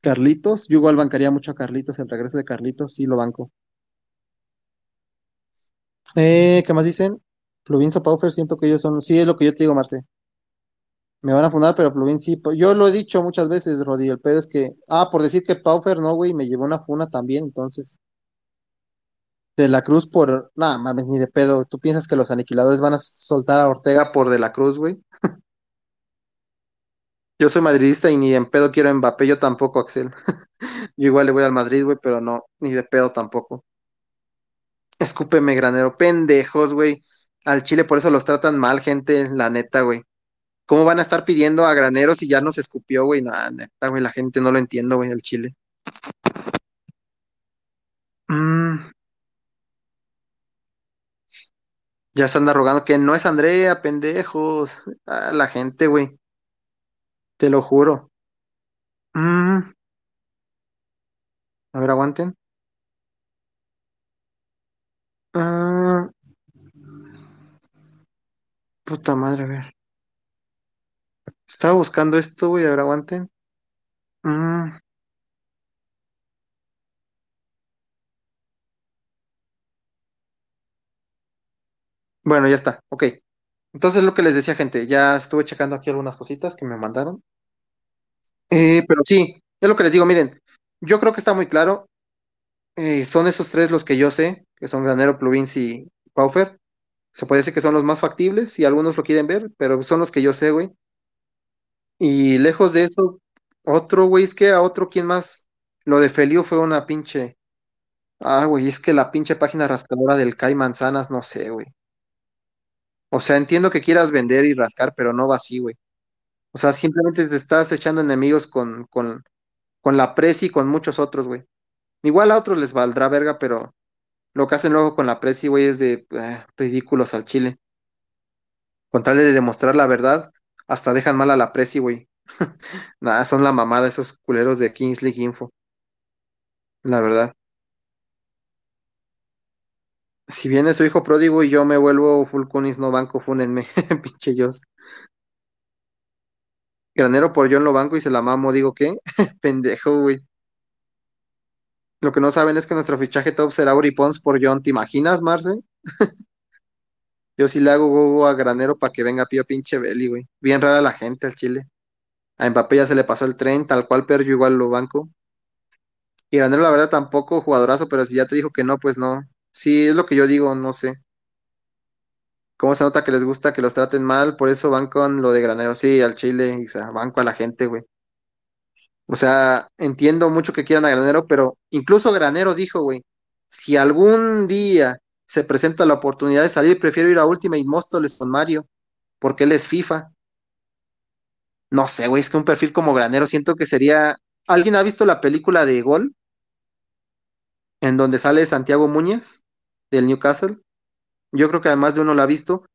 Carlitos, yo igual bancaría mucho a Carlitos, el regreso de Carlitos, sí lo banco. Eh, ¿qué más dicen? Plugins o Paufer, siento que ellos son, sí, es lo que yo te digo, Marce. Me van a fundar, pero Plugin sí. Yo lo he dicho muchas veces, Rodi. El pedo es que. Ah, por decir que Paufer no, güey, me llevó una funa también. Entonces, De la Cruz por. Nada, mames, ni de pedo. ¿Tú piensas que los aniquiladores van a soltar a Ortega por De la Cruz, güey? Yo soy madridista y ni en pedo quiero a Mbappé, yo tampoco, Axel. Yo igual le voy al Madrid, güey, pero no, ni de pedo tampoco. Escúpeme, granero. Pendejos, güey. Al Chile por eso los tratan mal, gente, la neta, güey. ¿Cómo van a estar pidiendo a graneros si ya nos escupió, güey? Nada, neta, güey, la gente no lo entiendo, güey, al Chile. Mm, ya se anda rogando que no es Andrea, pendejos. Ah, la gente, güey, te lo juro. Mm, a ver, aguanten. Ah, puta madre, a ver. Estaba buscando esto, güey, a ver, aguanten. Mm, bueno, ya está, ok. Entonces lo que les decía, gente, ya estuve checando aquí algunas cositas que me mandaron. Eh, pero sí, es lo que les digo, miren, yo creo que está muy claro. eh, son esos tres los que yo sé, que son Granero, Pluvins y Paufer. Se puede decir que son los más factibles, si algunos lo quieren ver, pero son los que yo sé, güey. Y lejos de eso, otro, güey, es que a otro, ¿quién más? Lo de Feliu fue una pinche. Ah, güey, es que la pinche página rascadora del Kai Manzanas, no sé, güey. O sea, entiendo que quieras vender y rascar, pero no va así, güey. O sea, simplemente te estás echando enemigos con, con, con la Prezi y con muchos otros, güey. Igual a otros les valdrá verga, pero lo que hacen luego con la Prezi, güey, es de eh, ridículos al chile. Con tal de demostrar la verdad, hasta dejan mal a la Prezi, güey. Nada, son la mamada esos culeros de Kings League Info, la verdad. Si viene su hijo pródigo y yo me vuelvo full cunis, no banco, fúnenme, pinche yo. Granero por John lo banco y se la mamo, digo, ¿qué? Pendejo, güey. Lo que no saben es que nuestro fichaje top será Uri Pons por John. ¿Te imaginas, Marce? Yo sí le hago gogo a Granero para que venga Pío pinche Belly, güey. Bien rara la gente al Chile. A Mbappé ya se le pasó el tren, tal cual, pero yo igual lo banco. Y Granero, la verdad, tampoco jugadorazo, pero si ya te dijo que no, pues no. Sí, es lo que yo digo, no sé. ¿Cómo se nota que les gusta que los traten mal? Por eso van con lo de Granero. Sí, al Chile, banco a la gente, güey. O sea, entiendo mucho que quieran a Granero, pero incluso Granero dijo, güey, si algún día se presenta la oportunidad de salir, prefiero ir a Ultimate Móstoles con Mario, porque él es FIFA. No sé, güey, es que un perfil como Granero siento que sería... ¿Alguien ha visto la película de Gol, en donde sale Santiago Muñoz del Newcastle? Yo creo que además de uno la ha visto.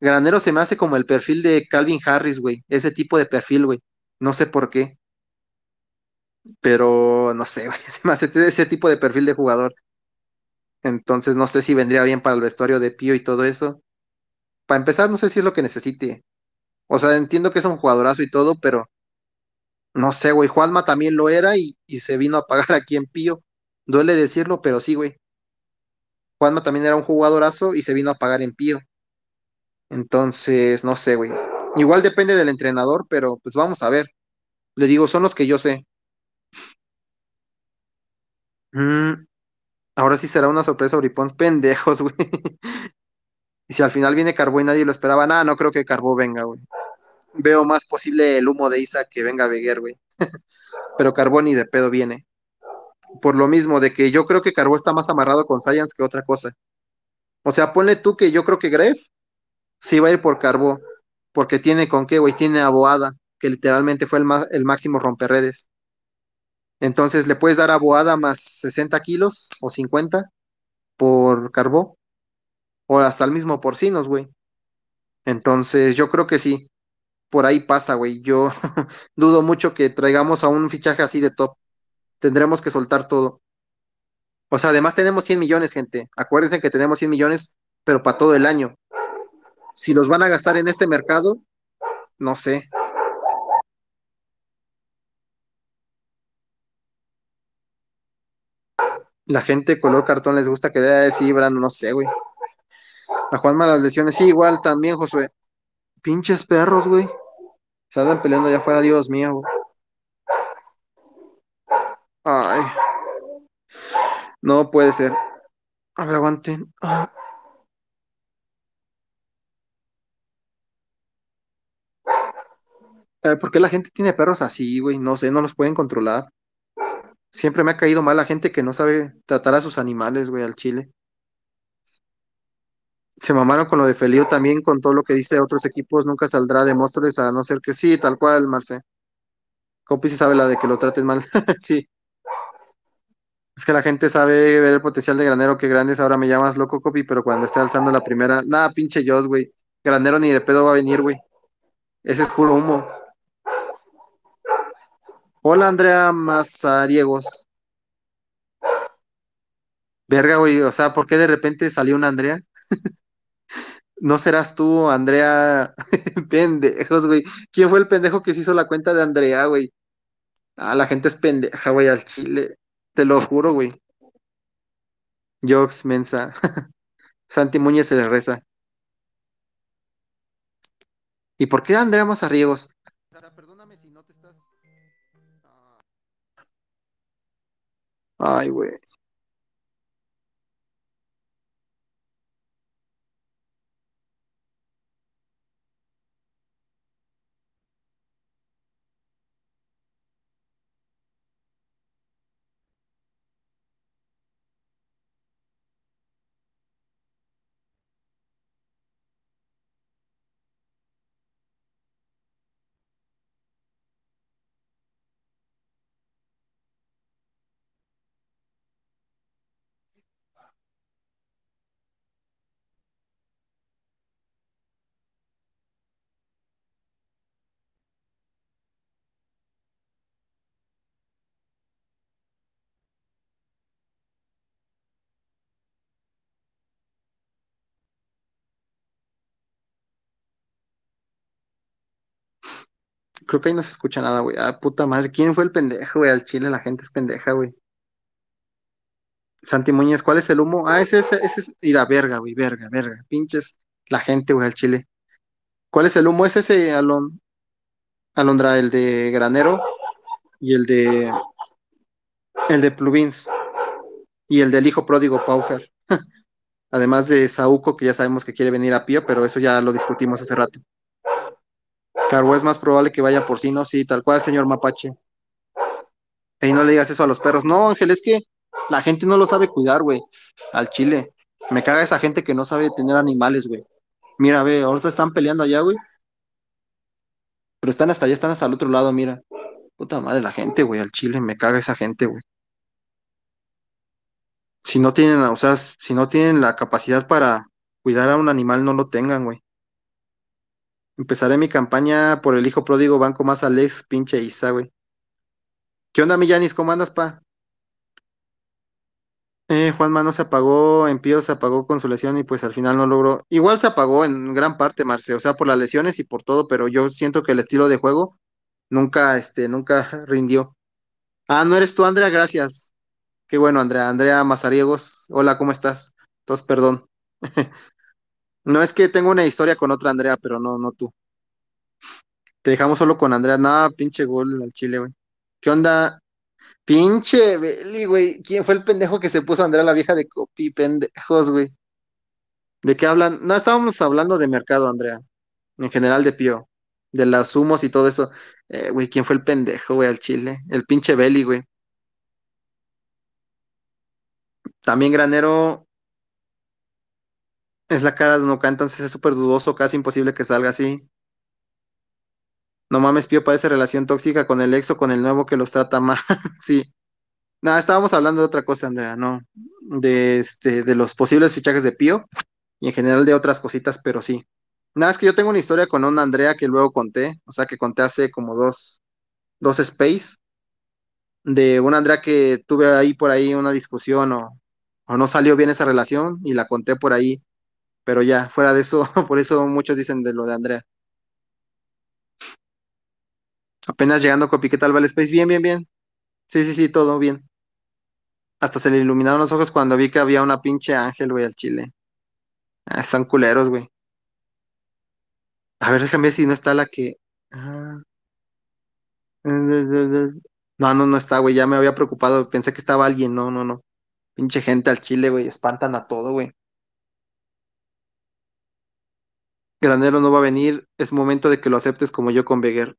Granero se me hace como el perfil de Calvin Harris, güey. Ese tipo de perfil, güey. No sé por qué, pero no sé, güey. Se me hace ese tipo de perfil de jugador. Entonces no sé si vendría bien para el vestuario de Pío y todo eso. Para empezar, no sé si es lo que necesite. O sea, entiendo que es un jugadorazo y todo, pero no sé, güey. Juanma también lo era y, y se vino a pagar aquí en Pío. Duele decirlo, pero sí, güey. Juanma también era un jugadorazo y se vino a pagar en Pío. Entonces, no sé, güey. Igual depende del entrenador, pero pues vamos a ver. Le digo, son los que yo sé. Mm, ahora sí será una sorpresa, Oripons. Pendejos, güey. Y si al final viene Carbó y nadie lo esperaba, nada, no creo que Carbó venga, güey. Veo más posible el humo de Isa que venga Veguer, güey. Pero Carbó ni de pedo viene. Por lo mismo, de que yo creo que Carbó está más amarrado con Science que otra cosa. O sea, ponle tú que yo creo que Gref sí va a ir por Carbó. Porque tiene con qué, güey. Tiene a Boada, que literalmente fue el, más, el máximo romperredes. Entonces le puedes dar a Boada más 60 kilos o 50 por Carbó. O hasta el mismo porcinos, güey. Entonces yo creo que sí. por ahí pasa, güey. Yo dudo mucho que traigamos a un fichaje así de top. Tendremos que soltar todo. O sea, además tenemos 100 millones, gente. Acuérdense que tenemos 100 millones, pero para todo el año. Si los van a gastar en este mercado, no sé. La gente color cartón les gusta que le sí, Brando, no sé, güey. A Juanma las lesiones, sí, igual también, Josué. Pinches perros, güey. Se andan peleando allá afuera, Dios mío, güey. Ay, no puede ser. A ver, aguanten. Ah. ¿por qué la gente tiene perros así, güey? No sé, no los pueden controlar. Siempre me ha caído mal la gente que no sabe tratar a sus animales, güey, al chile. Se mamaron con lo de Felío también, con todo lo que dice otros equipos, nunca saldrá de monstruos a no ser que sí, tal cual, Marce. Copi sí sabe la de que los traten mal. sí, es que la gente sabe ver el potencial de Granero, que grandes ahora me llamas loco, Copi, pero cuando esté alzando la primera, nada, pinche Joss, güey. Granero ni de pedo va a venir, güey. Ese es puro humo. Hola, Andrea Mazariegos. Verga, güey, o sea, ¿por qué de repente salió una Andrea? No serás tú, Andrea. Pendejos, güey. ¿Quién fue el pendejo que se hizo la cuenta de Andrea, güey? Ah, la gente es pendeja, güey, al chile. Te lo juro, güey. Jokes, mensa. Santi Muñez se le reza. ¿Y por qué Andrea sea, perdóname si no te estás. Ay, güey. Creo que ahí no se escucha nada, güey. Ah, puta madre. ¿Quién fue el pendejo, güey? Al chile la gente es pendeja, güey. Santi Muñez, ¿cuál es el humo? Ah, ese, ese, ese es. Ir a verga, güey, verga, verga. Pinches la gente, güey, al chile. ¿Cuál es el humo? Es ese, Alon, Alondra, el de Granero y el de. El de Plugins y el del hijo pródigo Paufer. Además de Sauco, que ya sabemos que quiere venir a Pío, pero eso ya lo discutimos hace rato. Carbo es más probable que vaya por sí, no, sí, tal cual, señor Mapache. Y no le digas eso a los perros. No, Ángel, es que la gente no lo sabe cuidar, güey. Al chile. Me caga esa gente que no sabe tener animales, güey. Mira, ve, ahorita están peleando allá, güey. Pero están hasta allá, están hasta el otro lado, mira. Puta madre, la gente, güey, al chile, me caga esa gente, güey. Si no tienen, o sea, si no tienen la capacidad para cuidar a un animal, no lo tengan, güey. Empezaré mi campaña por el hijo pródigo banco más Alex, pinche Isa, güey. ¿Qué onda, Millanis? ¿Cómo andas, pa? Eh, Juanma no se apagó, en Pío se apagó con su lesión y pues al final no logró. Igual se apagó en gran parte, Marce, o sea, por las lesiones y por todo, pero yo siento que el estilo de juego nunca, este, nunca rindió. Ah, no eres tú, Andrea, gracias. Qué bueno, Andrea. Andrea Mazariegos, hola, ¿cómo estás? Entonces, perdón. No es que tengo una historia con otra Andrea, pero no, no tú. Te dejamos solo con Andrea. Nada, pinche gol al Chile, güey. ¿Qué onda? Pinche Beli, güey. ¿Quién fue el pendejo que se puso a Andrea la vieja de copy? Pendejos, güey. ¿De qué hablan? No, estábamos hablando de mercado, Andrea. En general de Pío. De los humos y todo eso. Eh, güey, ¿quién fue el pendejo, güey, al Chile? El pinche Beli, güey. También Granero es la cara de Unoca, entonces es súper dudoso, casi imposible que salga así. No mames, Pío parece relación tóxica con el ex o con el nuevo que los trata mal. Sí. Nada, estábamos hablando de otra cosa, Andrea, no. De este, de los posibles fichajes de Pío y en general de otras cositas, pero sí. Nada, es que yo tengo una historia con una Andrea que luego conté, o sea, que conté hace como dos, dos space, de una Andrea que tuve ahí por ahí una discusión o, o no salió bien esa relación y la conté por ahí, pero ya, fuera de eso, por eso muchos dicen de lo de Andrea. Apenas llegando con Piquet al Vale Space, bien, bien, bien. Sí, sí, sí, todo bien. Hasta se le iluminaron los ojos cuando vi que había una pinche ángel, güey, al chile. Ah, están culeros, güey. A ver, déjame ver si no está la que. Ah. No, no, no está, güey. Ya me había preocupado. Pensé que estaba alguien. No, no, no. Pinche gente al chile, güey. Espantan a todo, güey. Granero no va a venir. Es momento de que lo aceptes como yo con Beguer.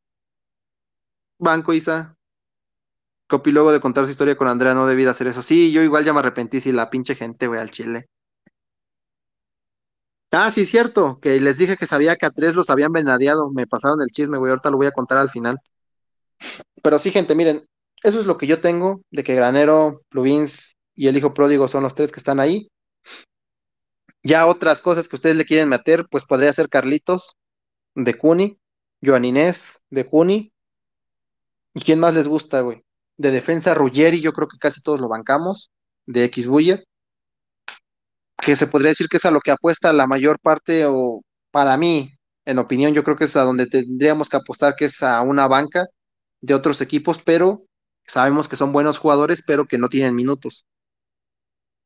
Banco, Isa. Copi luego de contar su historia con Andrea no debí de hacer eso. Sí, yo igual ya me arrepentí, si la pinche gente, güey, al chile. Ah, sí, cierto, que les dije que sabía que a tres los habían venadeado. Me pasaron el chisme, güey. Ahorita lo voy a contar al final. Pero sí, gente, miren, eso es lo que yo tengo de que Granero, Plugins y el hijo pródigo son los tres que están ahí. Ya otras cosas que ustedes le quieren meter, pues podría ser Carlitos de Cuni, Joan Inés de Cuni. ¿Y quién más les gusta, güey? De defensa, Ruggeri, yo creo que casi todos lo bancamos, de X Buller, que se podría decir que es a lo que apuesta la mayor parte, o para mí, en opinión, yo creo que es a donde tendríamos que apostar, que es a una banca de otros equipos, pero sabemos que son buenos jugadores, pero que no tienen minutos.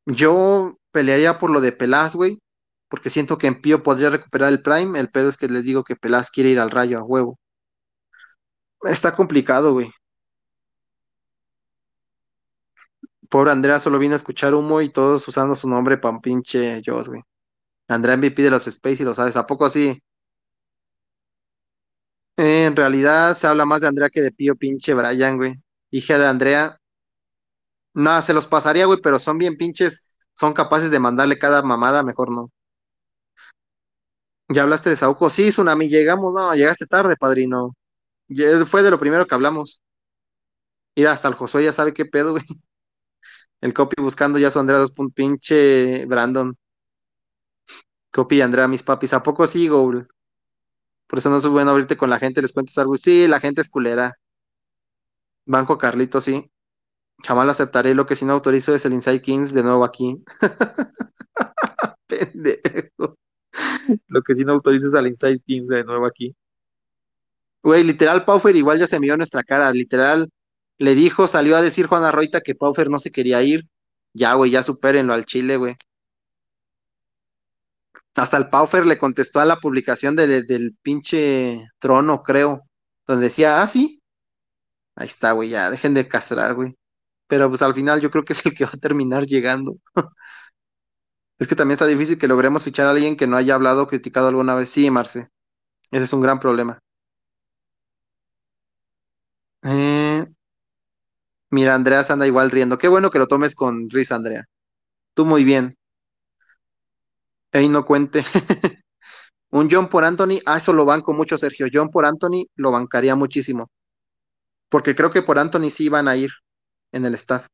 Yo pelearía por lo de Pelás, güey, porque siento que en Pío podría recuperar el Prime. El pedo es que les digo que Pelás quiere ir al rayo a huevo. Está complicado, güey. Pobre Andrea solo vino a escuchar humo y todos usando su nombre para un pinche Joss, güey. Andrea MVP de los Space y lo sabes, ¿a poco así? Eh, en realidad se habla más de Andrea que de Pío pinche Brian, güey. Hija de Andrea. Nada, se los pasaría, güey, pero son bien pinches, son capaces de mandarle cada mamada, mejor no. ¿Ya hablaste de Sauco? Sí, Tsunami, llegamos, no, llegaste tarde, padrino. Fue de lo primero que hablamos. Mira, hasta el Josué ya sabe qué pedo, güey. El copy buscando ya su Andrea dos pinche Brandon. Copy Andrea, mis papis. ¿A poco sí, Goul? Por eso no es bueno abrirte con la gente, les cuentas algo. Sí, la gente es culera. Banco Carlito, sí. Jamás lo aceptaré. Lo que sí no autorizo es el Inside Kings de nuevo aquí. Pendejo. Lo que sí no autorizo es al Inside Kings de nuevo aquí. Güey, literal, Paufer igual ya se miró nuestra cara. Literal, le dijo, salió a decir Juana Roita que Paufer no se quería ir. Ya, güey, ya supérenlo al Chile, güey. Hasta el Paufer le contestó a la publicación de- del pinche trono, creo, donde decía, ah, sí, ahí está, güey, ya, dejen de castrar, güey. Pero pues al final yo creo que es el que va a terminar llegando. Es que también está difícil que logremos fichar a alguien que no haya hablado o criticado alguna vez. Sí, Marce, ese es un gran problema. Eh, mira, Andrea se anda igual riendo. Qué bueno que lo tomes con risa, Andrea. Tú muy bien. Ey, no cuente. Un John por Anthony, ah, eso lo banco mucho, Sergio. John por Anthony lo bancaría muchísimo. Porque creo que por Anthony sí van a ir en el staff.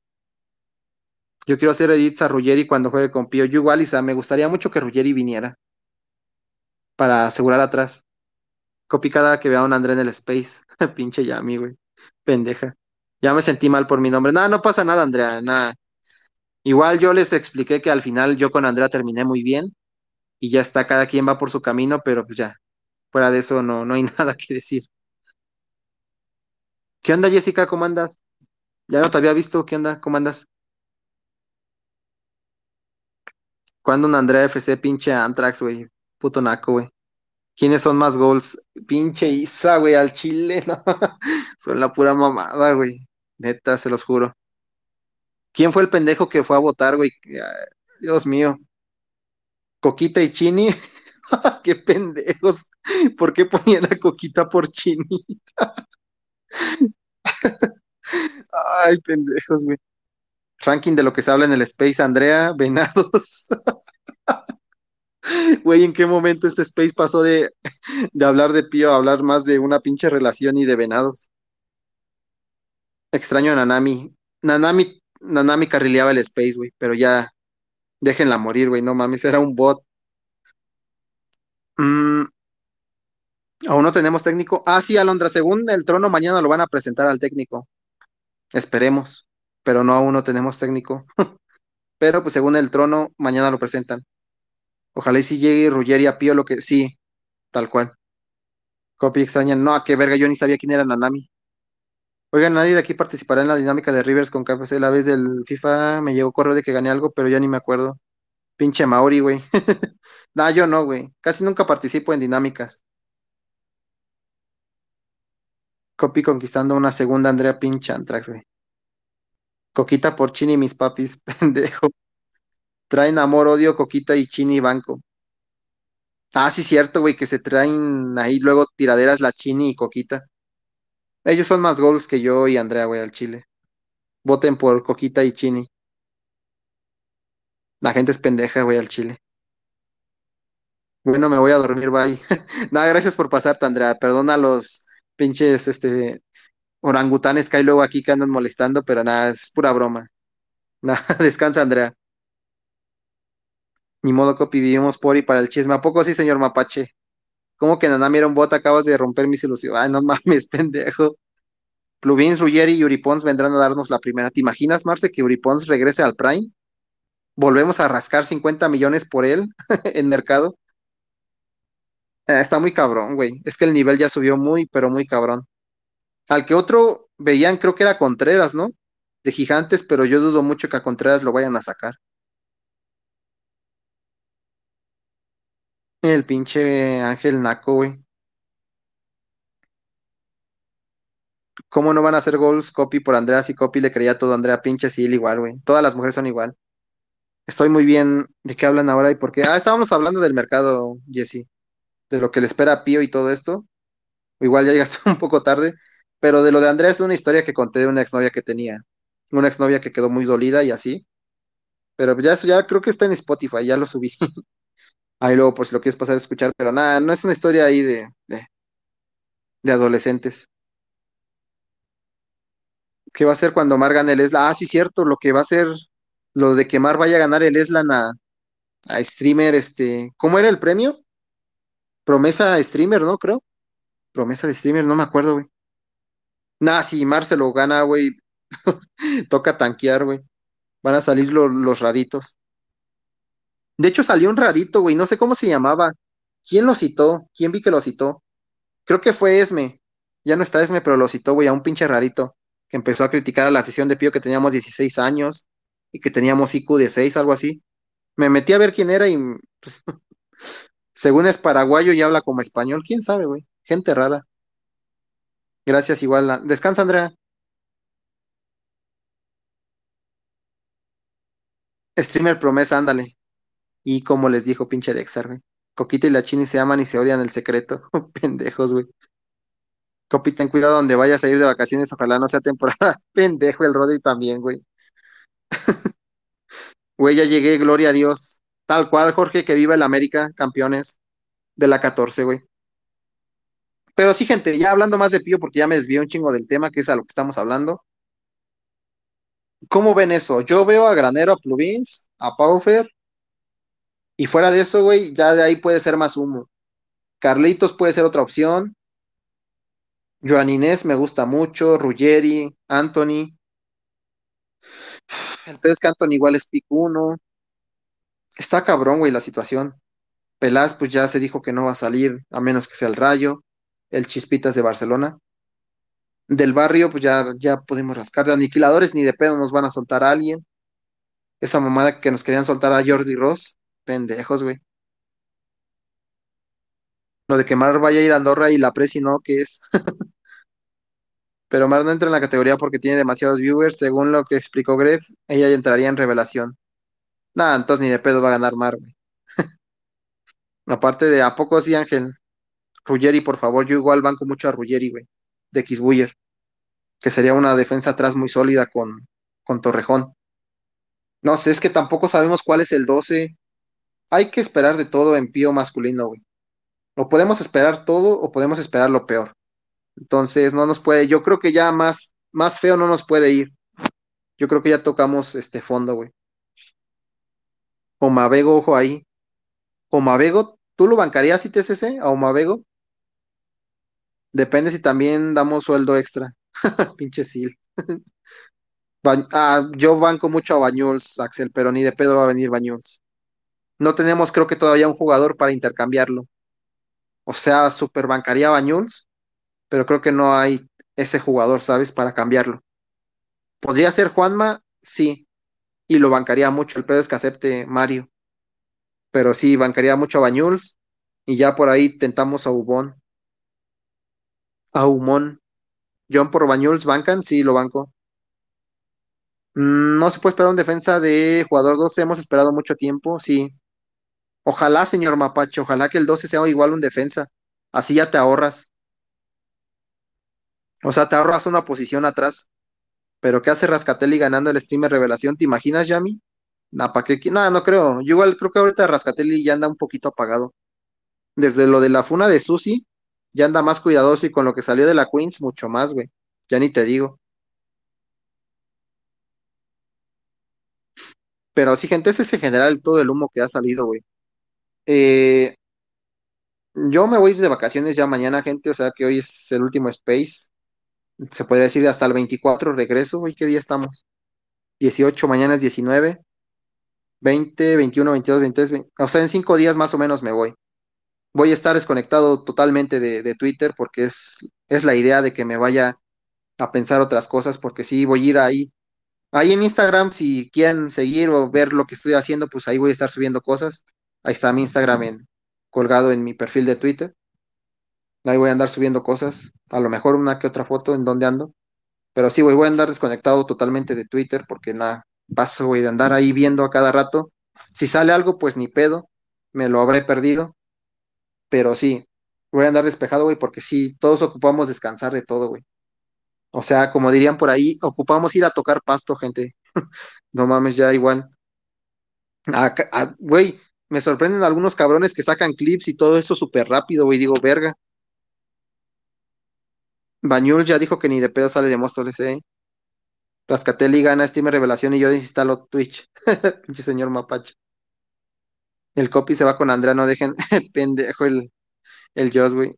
Yo quiero hacer edits a Ruggeri cuando juegue con Pío. Yo igual, Isa, me gustaría mucho que Ruggeri viniera para asegurar atrás. Copy cada que vea a un André en el Space. Pinche Yami, güey. Pendeja. Ya me sentí mal por mi nombre. No, no pasa nada, Andrea, nada. Igual yo les expliqué que al final yo con Andrea terminé muy bien y ya está, cada quien va por su camino, pero pues ya, fuera de eso no, no hay nada que decir. ¿Qué onda, Jessica? ¿Cómo andas? Ya no te había visto, ¿qué onda? ¿Cómo andas? ¿Cuándo un Andrea FC pinche Antrax, güey? Puto naco, güey. ¿Quiénes son más goals? Pinche Isa, güey, al Chile, no. Son la pura mamada, güey. Neta, se los juro. ¿Quién fue el pendejo que fue a votar, güey? Dios mío. Coquita y Chini. Qué pendejos. ¿Por qué ponían a Coquita por Chini? Ay, pendejos, güey. Ranking de lo que se habla en el Space, Andrea, Venados. Güey, ¿en qué momento este Space pasó de, de hablar de Pío a hablar más de una pinche relación y de venados? Extraño a Nanami. Nanami, Nanami carrileaba el Space, güey, pero ya déjenla morir, güey, no mames, era un bot. Mm, aún no tenemos técnico. Ah, sí, Alondra, según el trono, mañana lo van a presentar al técnico. Esperemos, pero no, aún no tenemos técnico. Pero pues según el trono, mañana lo presentan. Ojalá y si llegue Ruggeri a Pío lo que sí, tal cual. Copy extraña, no, a qué verga, yo ni sabía quién era Nanami. Oigan, nadie de aquí participará en la dinámica de Rivers con KFC. La vez del FIFA me llegó correo de que gané algo, pero ya ni me acuerdo. Pinche Mauri, güey. Nah, yo no, güey. Casi nunca participo en dinámicas. Copy conquistando una segunda Andrea pinche Antrax, güey. Coquita por Chini, mis papis, pendejo. Traen amor, odio, Coquita y Chini Banco. Ah, sí, cierto, güey, que se traen ahí luego tiraderas la Chini y Coquita. Ellos son más goals que yo y Andrea, güey, al Chile. Voten por Coquita y Chini. La gente es pendeja, güey, al Chile. Bueno, me voy a dormir, bye. Nada, gracias por pasarte, Andrea. Perdona los pinches, este, orangutanes que hay luego aquí que andan molestando, pero nada, es pura broma. Nada, descansa, Andrea. Ni modo, copy, vivimos por y para el chisme. ¿A poco sí, señor Mapache? ¿Cómo que Nanami era un bot? Acabas de romper mis ilusiones. Ay, no mames, pendejo. Plugins, Ruggeri y Uripons vendrán a darnos la primera. ¿Te imaginas, Marce, que Uripons regrese al Prime? Volvemos a rascar 50 millones por él en mercado. Eh, está muy cabrón, güey. Es que el nivel ya subió muy, pero muy cabrón. Al que otro veían, creo que era Contreras, ¿no? De Gigantes, pero yo dudo mucho que a Contreras lo vayan a sacar. El pinche Ángel Naco, güey. ¿Cómo no van a hacer goals copy por Andrea si copy le creía todo a Andrea pinche él igual, güey? Todas las mujeres son igual. Estoy muy bien. ¿De qué hablan ahora y por qué? Ah, estábamos hablando del mercado, Jesse, de lo que le espera a Pío y todo esto. Igual ya llegaste un poco tarde, pero de lo de Andrea es una historia que conté de una exnovia que tenía. Una exnovia que quedó muy dolida y así. Pero ya eso ya creo que está en Spotify, ya lo subí. Ahí luego por si lo quieres pasar a escuchar, pero nada, no es una historia ahí de, de, de adolescentes. ¿Qué va a hacer cuando Mar gane el Eslan? Ah, sí, cierto, lo que va a hacer, lo de que Mar vaya a ganar el Eslan a, a streamer, este, ¿cómo era el premio? Promesa streamer, ¿no? Creo. Promesa de streamer, no me acuerdo, güey. Nah, si Mar se lo gana, güey, toca tanquear, güey. Van a salir lo- los raritos. De hecho, salió un rarito, güey, no sé cómo se llamaba. ¿Quién lo citó? ¿Quién vi que lo citó? Creo que fue Esme. Ya no está Esme, pero lo citó, güey, a un pinche rarito que empezó a criticar a la afición de Pío que teníamos 16 años y que teníamos IQ de 6, algo así. Me metí a ver quién era y, pues, según es paraguayo y habla como español, quién sabe, güey. Gente rara. Gracias, igual. Descansa, Andrea. Streamer promesa, ándale. Y como les dijo, pinche Dexter, güey. Coquita y la Chini se aman y se odian el secreto. Pendejos, güey. Copi, ten cuidado donde vayas a ir de vacaciones, ojalá no sea temporada. Pendejo el Rodri también, güey. Güey, ya llegué, gloria a Dios. Tal cual, Jorge, que viva el América, campeones de la 14, güey. Pero sí, gente, ya hablando más de Pío, porque ya me desvié un chingo del tema, que es a lo que estamos hablando. ¿Cómo ven eso? Yo veo a Granero, a Pluvins, a Paufer, y fuera de eso, güey, ya de ahí puede ser más humo. Carlitos puede ser otra opción. Joan Inés me gusta mucho, Ruggeri, Anthony. El es que Anthony igual es pick uno. Está cabrón, güey, la situación. Pelás, pues ya se dijo que no va a salir, a menos que sea el Rayo. El Chispitas de Barcelona. Del barrio, pues ya, ya podemos rascar. De aniquiladores, ni de pedo nos van a soltar a alguien. Esa mamada que nos querían soltar a Jordi Ross. Pendejos, güey. Lo de que Mar vaya a ir a Andorra y la Presi no, que es. Pero Mar no entra en la categoría porque tiene demasiados viewers. Según lo que explicó Gref, ella entraría en revelación. Nada, entonces ni de pedo va a ganar Mar, güey. Aparte de, ¿a poco sí, Ángel? Ruggeri, por favor, yo igual banco mucho a Ruggeri, güey. De Xbuyer. Que sería una defensa atrás muy sólida con, con Torrejón. No sé, es que tampoco sabemos cuál es el 12. Hay que esperar de todo en pío masculino, güey. O podemos esperar todo o podemos esperar lo peor. Entonces, no nos puede, yo creo que ya más, más feo no nos puede ir. Yo creo que ya tocamos este fondo, güey. Omavego, ojo ahí. Omavego, ¿tú lo bancarías ITCC a Omavego? Depende si también damos sueldo extra. Pinche Sil. Ah, yo banco mucho a Bañuls, Axel, pero ni de pedo va a venir Bañuls. No tenemos, creo que todavía un jugador para intercambiarlo. O sea, super bancaría a Bañuls, pero creo que no hay ese jugador, ¿sabes? Para cambiarlo. ¿Podría ser Juanma? Sí, y lo bancaría mucho. El pedo es que acepte Mario, pero sí, bancaría mucho a Bañuls y ya por ahí tentamos a Ubón, a Humón. John por Bañuls, ¿bancan? Sí, lo banco. Mm, No se puede esperar un defensa de jugador 12, hemos esperado mucho tiempo, sí. Ojalá, señor Mapache, ojalá que el 12 sea igual un defensa. Así ya te ahorras. O sea, te ahorras una posición atrás. Pero ¿qué hace Rascatelli ganando el streamer revelación? ¿Te imaginas, Yami? Nah, no creo. Yo igual creo que ahorita Rascatelli ya anda un poquito apagado. Desde lo de la funa de Susi, ya anda más cuidadoso y con lo que salió de la Queens, mucho más, güey. Ya ni te digo. Pero sí, gente, ese es en general todo el humo que ha salido, güey. Eh, yo me voy de vacaciones ya mañana, gente, o sea que hoy es el último space. Se podría decir hasta el 24 regreso, güey. ¿Qué día estamos? 18, mañana es 19, 20, 21, 22, 23, 20, o sea, en cinco días más o menos me voy. Voy a estar desconectado totalmente de, de Twitter porque es, es la idea de que me vaya a pensar otras cosas, porque sí, voy a ir ahí. Ahí en Instagram, si quieren seguir o ver lo que estoy haciendo, pues ahí voy a estar subiendo cosas. Ahí está mi Instagram colgado en mi perfil de Twitter. Ahí voy a andar subiendo cosas, a lo mejor una que otra foto en donde ando. Pero sí, güey, voy a andar desconectado totalmente de Twitter porque nada, paso, güey, de andar ahí viendo a cada rato. Si sale algo, pues ni pedo, me lo habré perdido. Pero sí, voy a andar despejado, güey, porque sí, todos ocupamos descansar de todo, güey. O sea, como dirían por ahí, ocupamos ir a tocar pasto, gente. No mames, ya igual. Ah, Güey, me sorprenden algunos cabrones que sacan clips y todo eso súper rápido, güey. Digo, verga. Bañul ya dijo que ni de pedo sale de Móstoles, eh. Rascatelli gana Steam Revelación y yo desinstalo Twitch. Pinche señor Mapache. El copy se va con Andrea, no dejen pendejo el, el Joss, güey.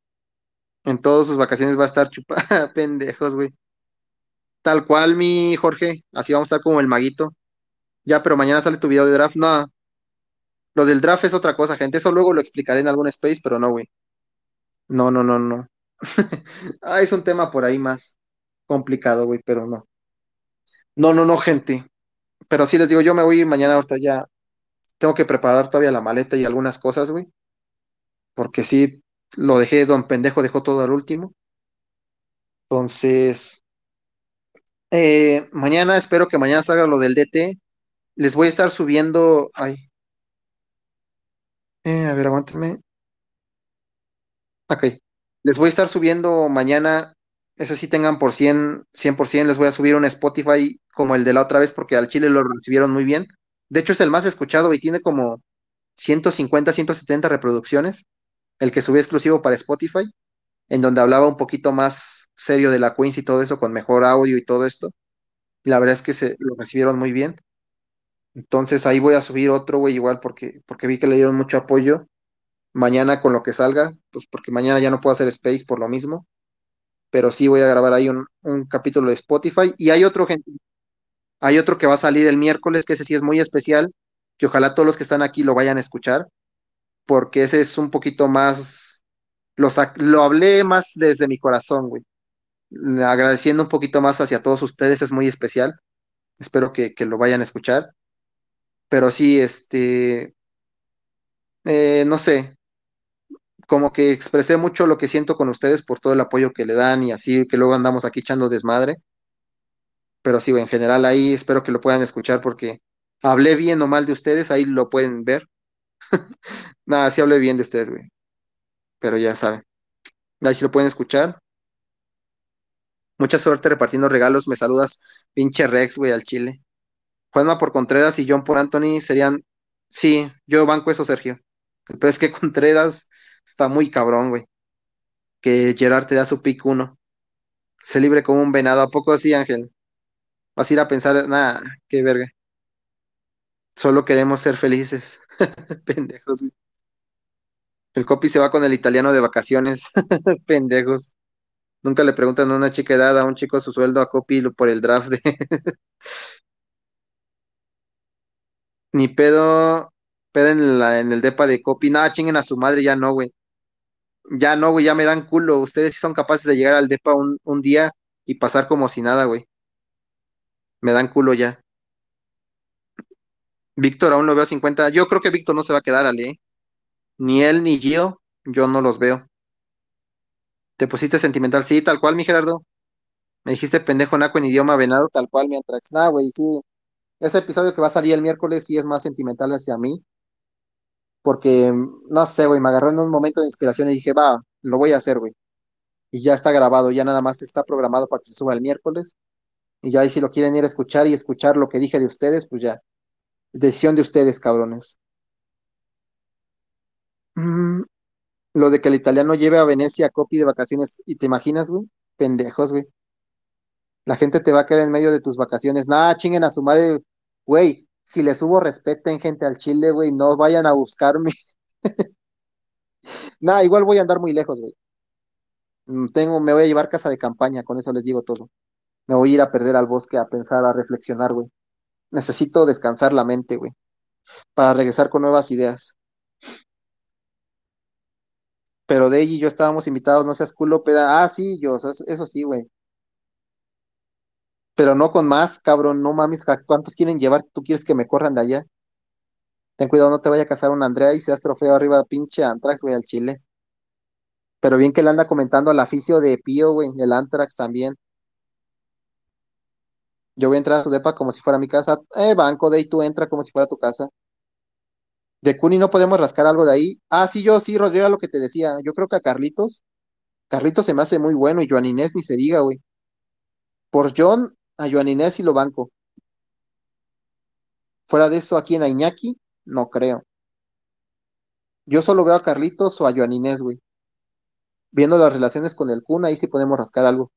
En todas sus vacaciones va a estar chupa pendejos, güey. Tal cual, mi Jorge. Así vamos a estar como el maguito. Ya, pero mañana sale tu video de draft. No, lo del draft es otra cosa, gente. Eso luego lo explicaré en algún space, pero no, güey. No, no, no, no. Ah, es un tema por ahí más complicado, güey, pero no. No, no, no, gente. Pero sí les digo, yo me voy mañana ahorita ya. Tengo que preparar todavía la maleta y algunas cosas, güey. porque sí, lo dejé, don pendejo dejó todo al último. Entonces, eh, mañana, espero que mañana salga lo del DT. Les voy a estar subiendo, ay, eh, a ver, aguántenme. Ok, les voy a estar subiendo mañana, ese sí tengan por cien cien por 100%, les voy a subir un Spotify como el de la otra vez porque al Chile lo recibieron muy bien. De hecho, es el más escuchado y tiene como ciento cincuenta ciento setenta reproducciones, el que subí exclusivo para Spotify. en donde hablaba un poquito más serio de la Queens y todo eso, con mejor audio y todo esto. La verdad es que se lo recibieron muy bien. Entonces ahí voy a subir otro, igual porque, porque vi que le dieron mucho apoyo. Mañana con lo que salga, pues porque mañana ya no puedo hacer space por lo mismo. pero sí voy a grabar ahí un, un capítulo de Spotify. Y hay otro, hay otro que va a salir el miércoles, que ese sí es muy especial, que ojalá todos los que están aquí lo vayan a escuchar, porque ese es un poquito más, lo, lo hablé más desde mi corazón, güey. Agradeciendo un poquito más hacia todos ustedes, es muy especial. Espero que, que lo vayan a escuchar. Pero sí, este, eh, no sé, como que expresé mucho lo que siento con ustedes por todo el apoyo que le dan y así, que luego andamos aquí echando desmadre. Pero sí, en general ahí espero que lo puedan escuchar porque hablé bien o mal de ustedes, ahí lo pueden ver. Nada, sí hablé bien de ustedes, güey, pero ya saben. Ahí sí lo pueden escuchar. Mucha suerte repartiendo regalos. Me saludas, pinche Rex, güey, al Chile. Juanma por Contreras y John por Anthony serían. Sí, yo banco eso, Sergio. Pero es que Contreras está muy cabrón, güey. Que Gerard te da su pick uno. Se libre como un venado. ¿A poco sí, Ángel? Vas a ir a pensar, nada, qué verga. Solo queremos ser felices. Pendejos, güey. El copy se va con el italiano de vacaciones. Pendejos. Nunca le preguntan a una chica edad, a un chico su sueldo a copy por el draft de. Ni pedo, pedo en, el depa de copy. Nada, chinguen a su madre, ya no, güey. Ya no, güey, ya me dan culo. Ustedes son capaces de llegar al depa un, un día y pasar como si nada, güey. Me dan culo ya. Víctor aún lo veo a 50. Yo creo que Víctor no se va a quedar, Ale. ¿eh? Ni él ni Gio, yo no los veo. Te pusiste sentimental, sí, tal cual, mi Gerardo. Me dijiste pendejo naco en idioma venado, tal cual, mi Antrax. Nah, güey, sí. Ese episodio que va a salir el miércoles sí es más sentimental hacia mí, porque, no sé, güey, me agarró en un momento de inspiración y dije, va, lo voy a hacer, güey. Y ya está grabado, ya nada más está programado para que se suba el miércoles. Y ya ahí si lo quieren ir a escuchar y escuchar lo que dije de ustedes, pues ya. Decisión de ustedes, cabrones. Mm, lo de que el italiano lleve a Venecia a de vacaciones, ¿y te imaginas, güey? Pendejos, güey. La gente te va a caer en medio de tus vacaciones. Nah, chinguen a su madre, güey. Si les hubo respeten, gente, al Chile, güey, no vayan a buscarme. Nah, igual voy a andar muy lejos, güey. Mm, Tengo, me voy a llevar casa de campaña, con eso les digo todo. Me voy a ir a perder al bosque a pensar, a reflexionar, güey. Necesito descansar la mente, güey, para regresar con nuevas ideas. Pero de y yo estábamos invitados, no seas culo, peda. Ah, sí, yo, eso, eso sí, güey. Pero no con más, cabrón, no mames, ¿a ¿cuántos quieren llevar? ¿Tú quieres que me corran de allá? Ten cuidado, no te vaya a casar un Andrea y seas trofeo arriba, pinche Antrax, güey, al Chile. Pero bien que le anda comentando al aficio de Pío, güey, el Antrax también. Yo voy a entrar a su depa como si fuera mi casa. Eh, banco, de ahí tú entra como si fuera tu casa. De Cuni no podemos rascar algo de ahí. Ah, sí, yo sí, Rodrigo, lo que te decía. Yo creo que a Carlitos, Carlitos se me hace muy bueno y Joan Inés ni se diga, güey. Por John, a Joan Inés y lo banco. Fuera de eso, aquí en Iñaki, no creo. Yo solo veo a Carlitos o a Joan Inés, güey. Viendo las relaciones con el Kun, ahí sí podemos rascar algo.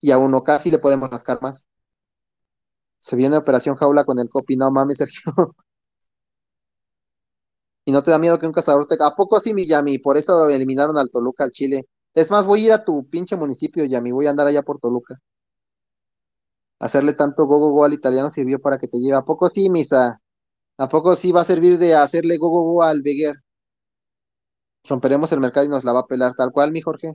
Y a uno casi le podemos rascar más. Se viene Operación Jaula con el copy, no mames, Sergio. Y no te da miedo que un cazador te... ¿A poco sí, mi Yami? Por eso eliminaron al Toluca, al Chile. Es más, voy a ir a tu pinche municipio, Yami. Voy a andar allá por Toluca. Hacerle tanto go, go, al italiano sirvió para que te lleve. ¿A poco sí, Misa? ¿A poco sí va a servir de hacerle go, go, go al Beguer? Romperemos el mercado y nos la va a pelar tal cual, mi Jorge.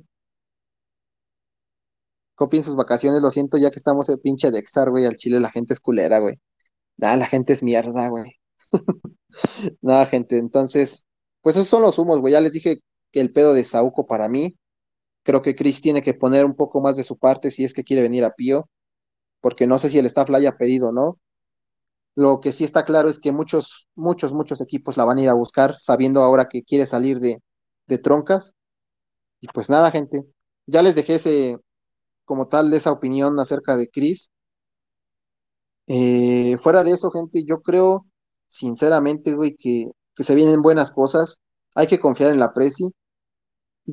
Copien sus vacaciones, lo siento, ya que estamos el pinche de Exar, güey. Al Chile la gente es culera, güey. Nah, la gente es mierda, güey. Nada, gente. Entonces, pues esos son los humos, güey. Ya les dije que el pedo de Sauco para mí. Creo que Chris tiene que poner un poco más de su parte si es que quiere venir a Pío, porque no sé si el staff la haya pedido o no. Lo que sí está claro es que muchos, muchos, muchos equipos la van a ir a buscar, sabiendo ahora que quiere salir de, de troncas. Y pues nada, gente. Ya les dejé ese, como tal, esa opinión acerca de Chris. Eh, fuera de eso, gente, yo creo, sinceramente, güey, que, que se vienen buenas cosas. Hay que confiar en la Presi.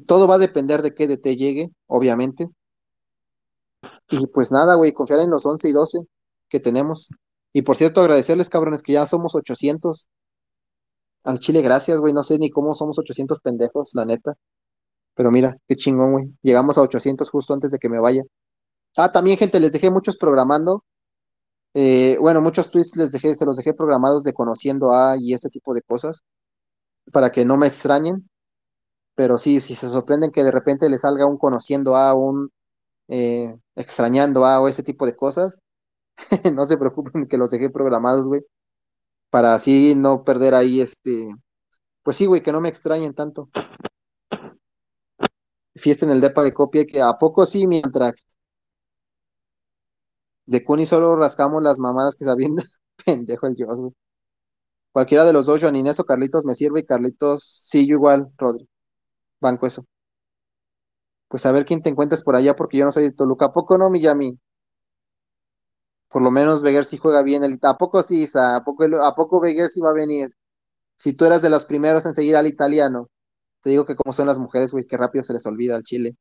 Todo va a depender de qué DT llegue, obviamente. Y pues nada, güey, confiar en los 11 y 12 que tenemos. Y por cierto, agradecerles, cabrones, que ya somos 800. Al Chile, gracias, güey. No sé ni cómo somos 800 pendejos, la neta. Pero mira, qué chingón, güey. Llegamos a 800 justo antes de que me vaya. Ah, también, gente, les dejé muchos programando. Eh, bueno, muchos tweets les dejé, se los dejé programados de conociendo a y este tipo de cosas para que no me extrañen. Pero sí, si se sorprenden que de repente les salga un conociendo a un eh, extrañando a o ese tipo de cosas, no se preocupen que los dejé programados, güey, para así no perder ahí este, pues sí, güey, que no me extrañen tanto. Fiesta en el depa de copia que a poco sí, mientras de Kuni solo rascamos las mamadas que sabiendo, pendejo el Dios. Cualquiera de los dos, Joan Inés o Carlitos me sirve y Carlitos, sí, yo igual, Rodri. Banco eso. Pues a ver quién te encuentras por allá, porque yo no soy de Toluca. ¿A poco no, Miyami? Por lo menos Veguer sí juega bien. El... ¿A poco sí, Isa? ¿A poco, ¿A poco Veguer sí va a venir? Si tú eras de los primeros en seguir al italiano, te digo que como son las mujeres, güey, que rápido se les olvida al chile.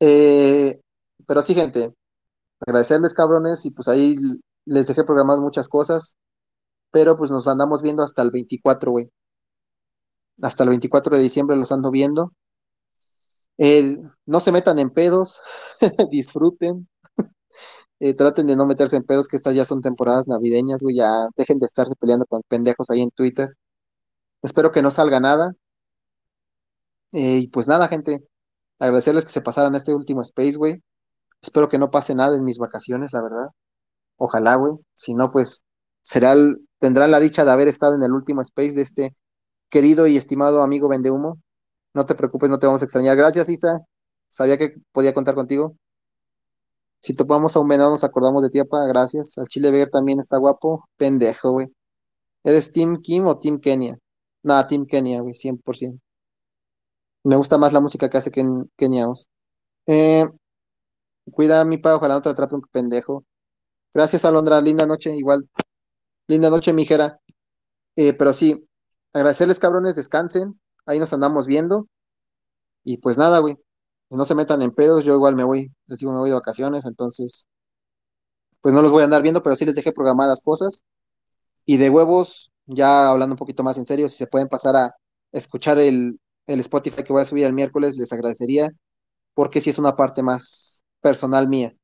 Eh, pero sí, gente, agradecerles, cabrones, y pues ahí les dejé programadas muchas cosas, pero pues nos andamos viendo hasta el 24, güey. Hasta el 24 de diciembre los ando viendo. Eh, no se metan en pedos, disfruten, eh, traten de no meterse en pedos, que estas ya son temporadas navideñas, güey, ya dejen de estarse peleando con pendejos ahí en Twitter. Espero que no salga nada. Eh, y pues nada, gente, agradecerles que se pasaran este último space, güey. Espero que no pase nada en mis vacaciones, la verdad. Ojalá, güey. Si no, pues será el- tendrán la dicha de haber estado en el último space de este querido y estimado amigo Vendehumo. No te preocupes, no te vamos a extrañar. Gracias, Isa. Sabía que podía contar contigo. Si topamos a un venado, nos acordamos de ti, apa. Gracias. Al Chile Bear también está guapo. Pendejo, güey. ¿Eres Team Kim o Team Kenia? Nada, Team Kenia, güey, 100%. Me gusta más la música que hace Ken Kenia Os. Eh, cuida a mi pa, ojalá no te atrape un pendejo. Gracias, Alondra. Linda noche, igual. Linda noche, mijera. Eh, pero sí, agradecerles, cabrones, descansen. Ahí nos andamos viendo. Y pues nada, güey. No se metan en pedos, yo igual me voy, les digo, me voy de vacaciones, entonces, pues no los voy a andar viendo, pero sí les dejé programadas cosas. Y de huevos, ya hablando un poquito más en serio, si se pueden pasar a escuchar el, el Spotify que voy a subir el miércoles, les agradecería, porque sí es una parte más personal mía.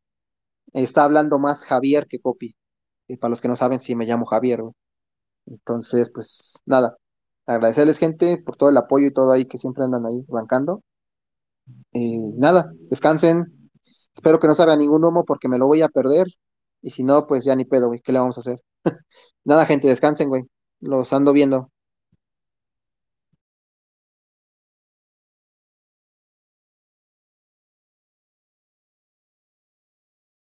Está hablando más Javier que Copi. Y para los que no saben, sí me llamo Javier, güey. Entonces, pues nada, agradecerles, gente, por todo el apoyo y todo ahí que siempre andan ahí bancando. Eh, nada, descansen. Espero que no salga ningún humo porque me lo voy a perder. Y si no, pues ya ni pedo, güey. ¿Qué le vamos a hacer? Nada, gente, descansen, güey. Los ando viendo.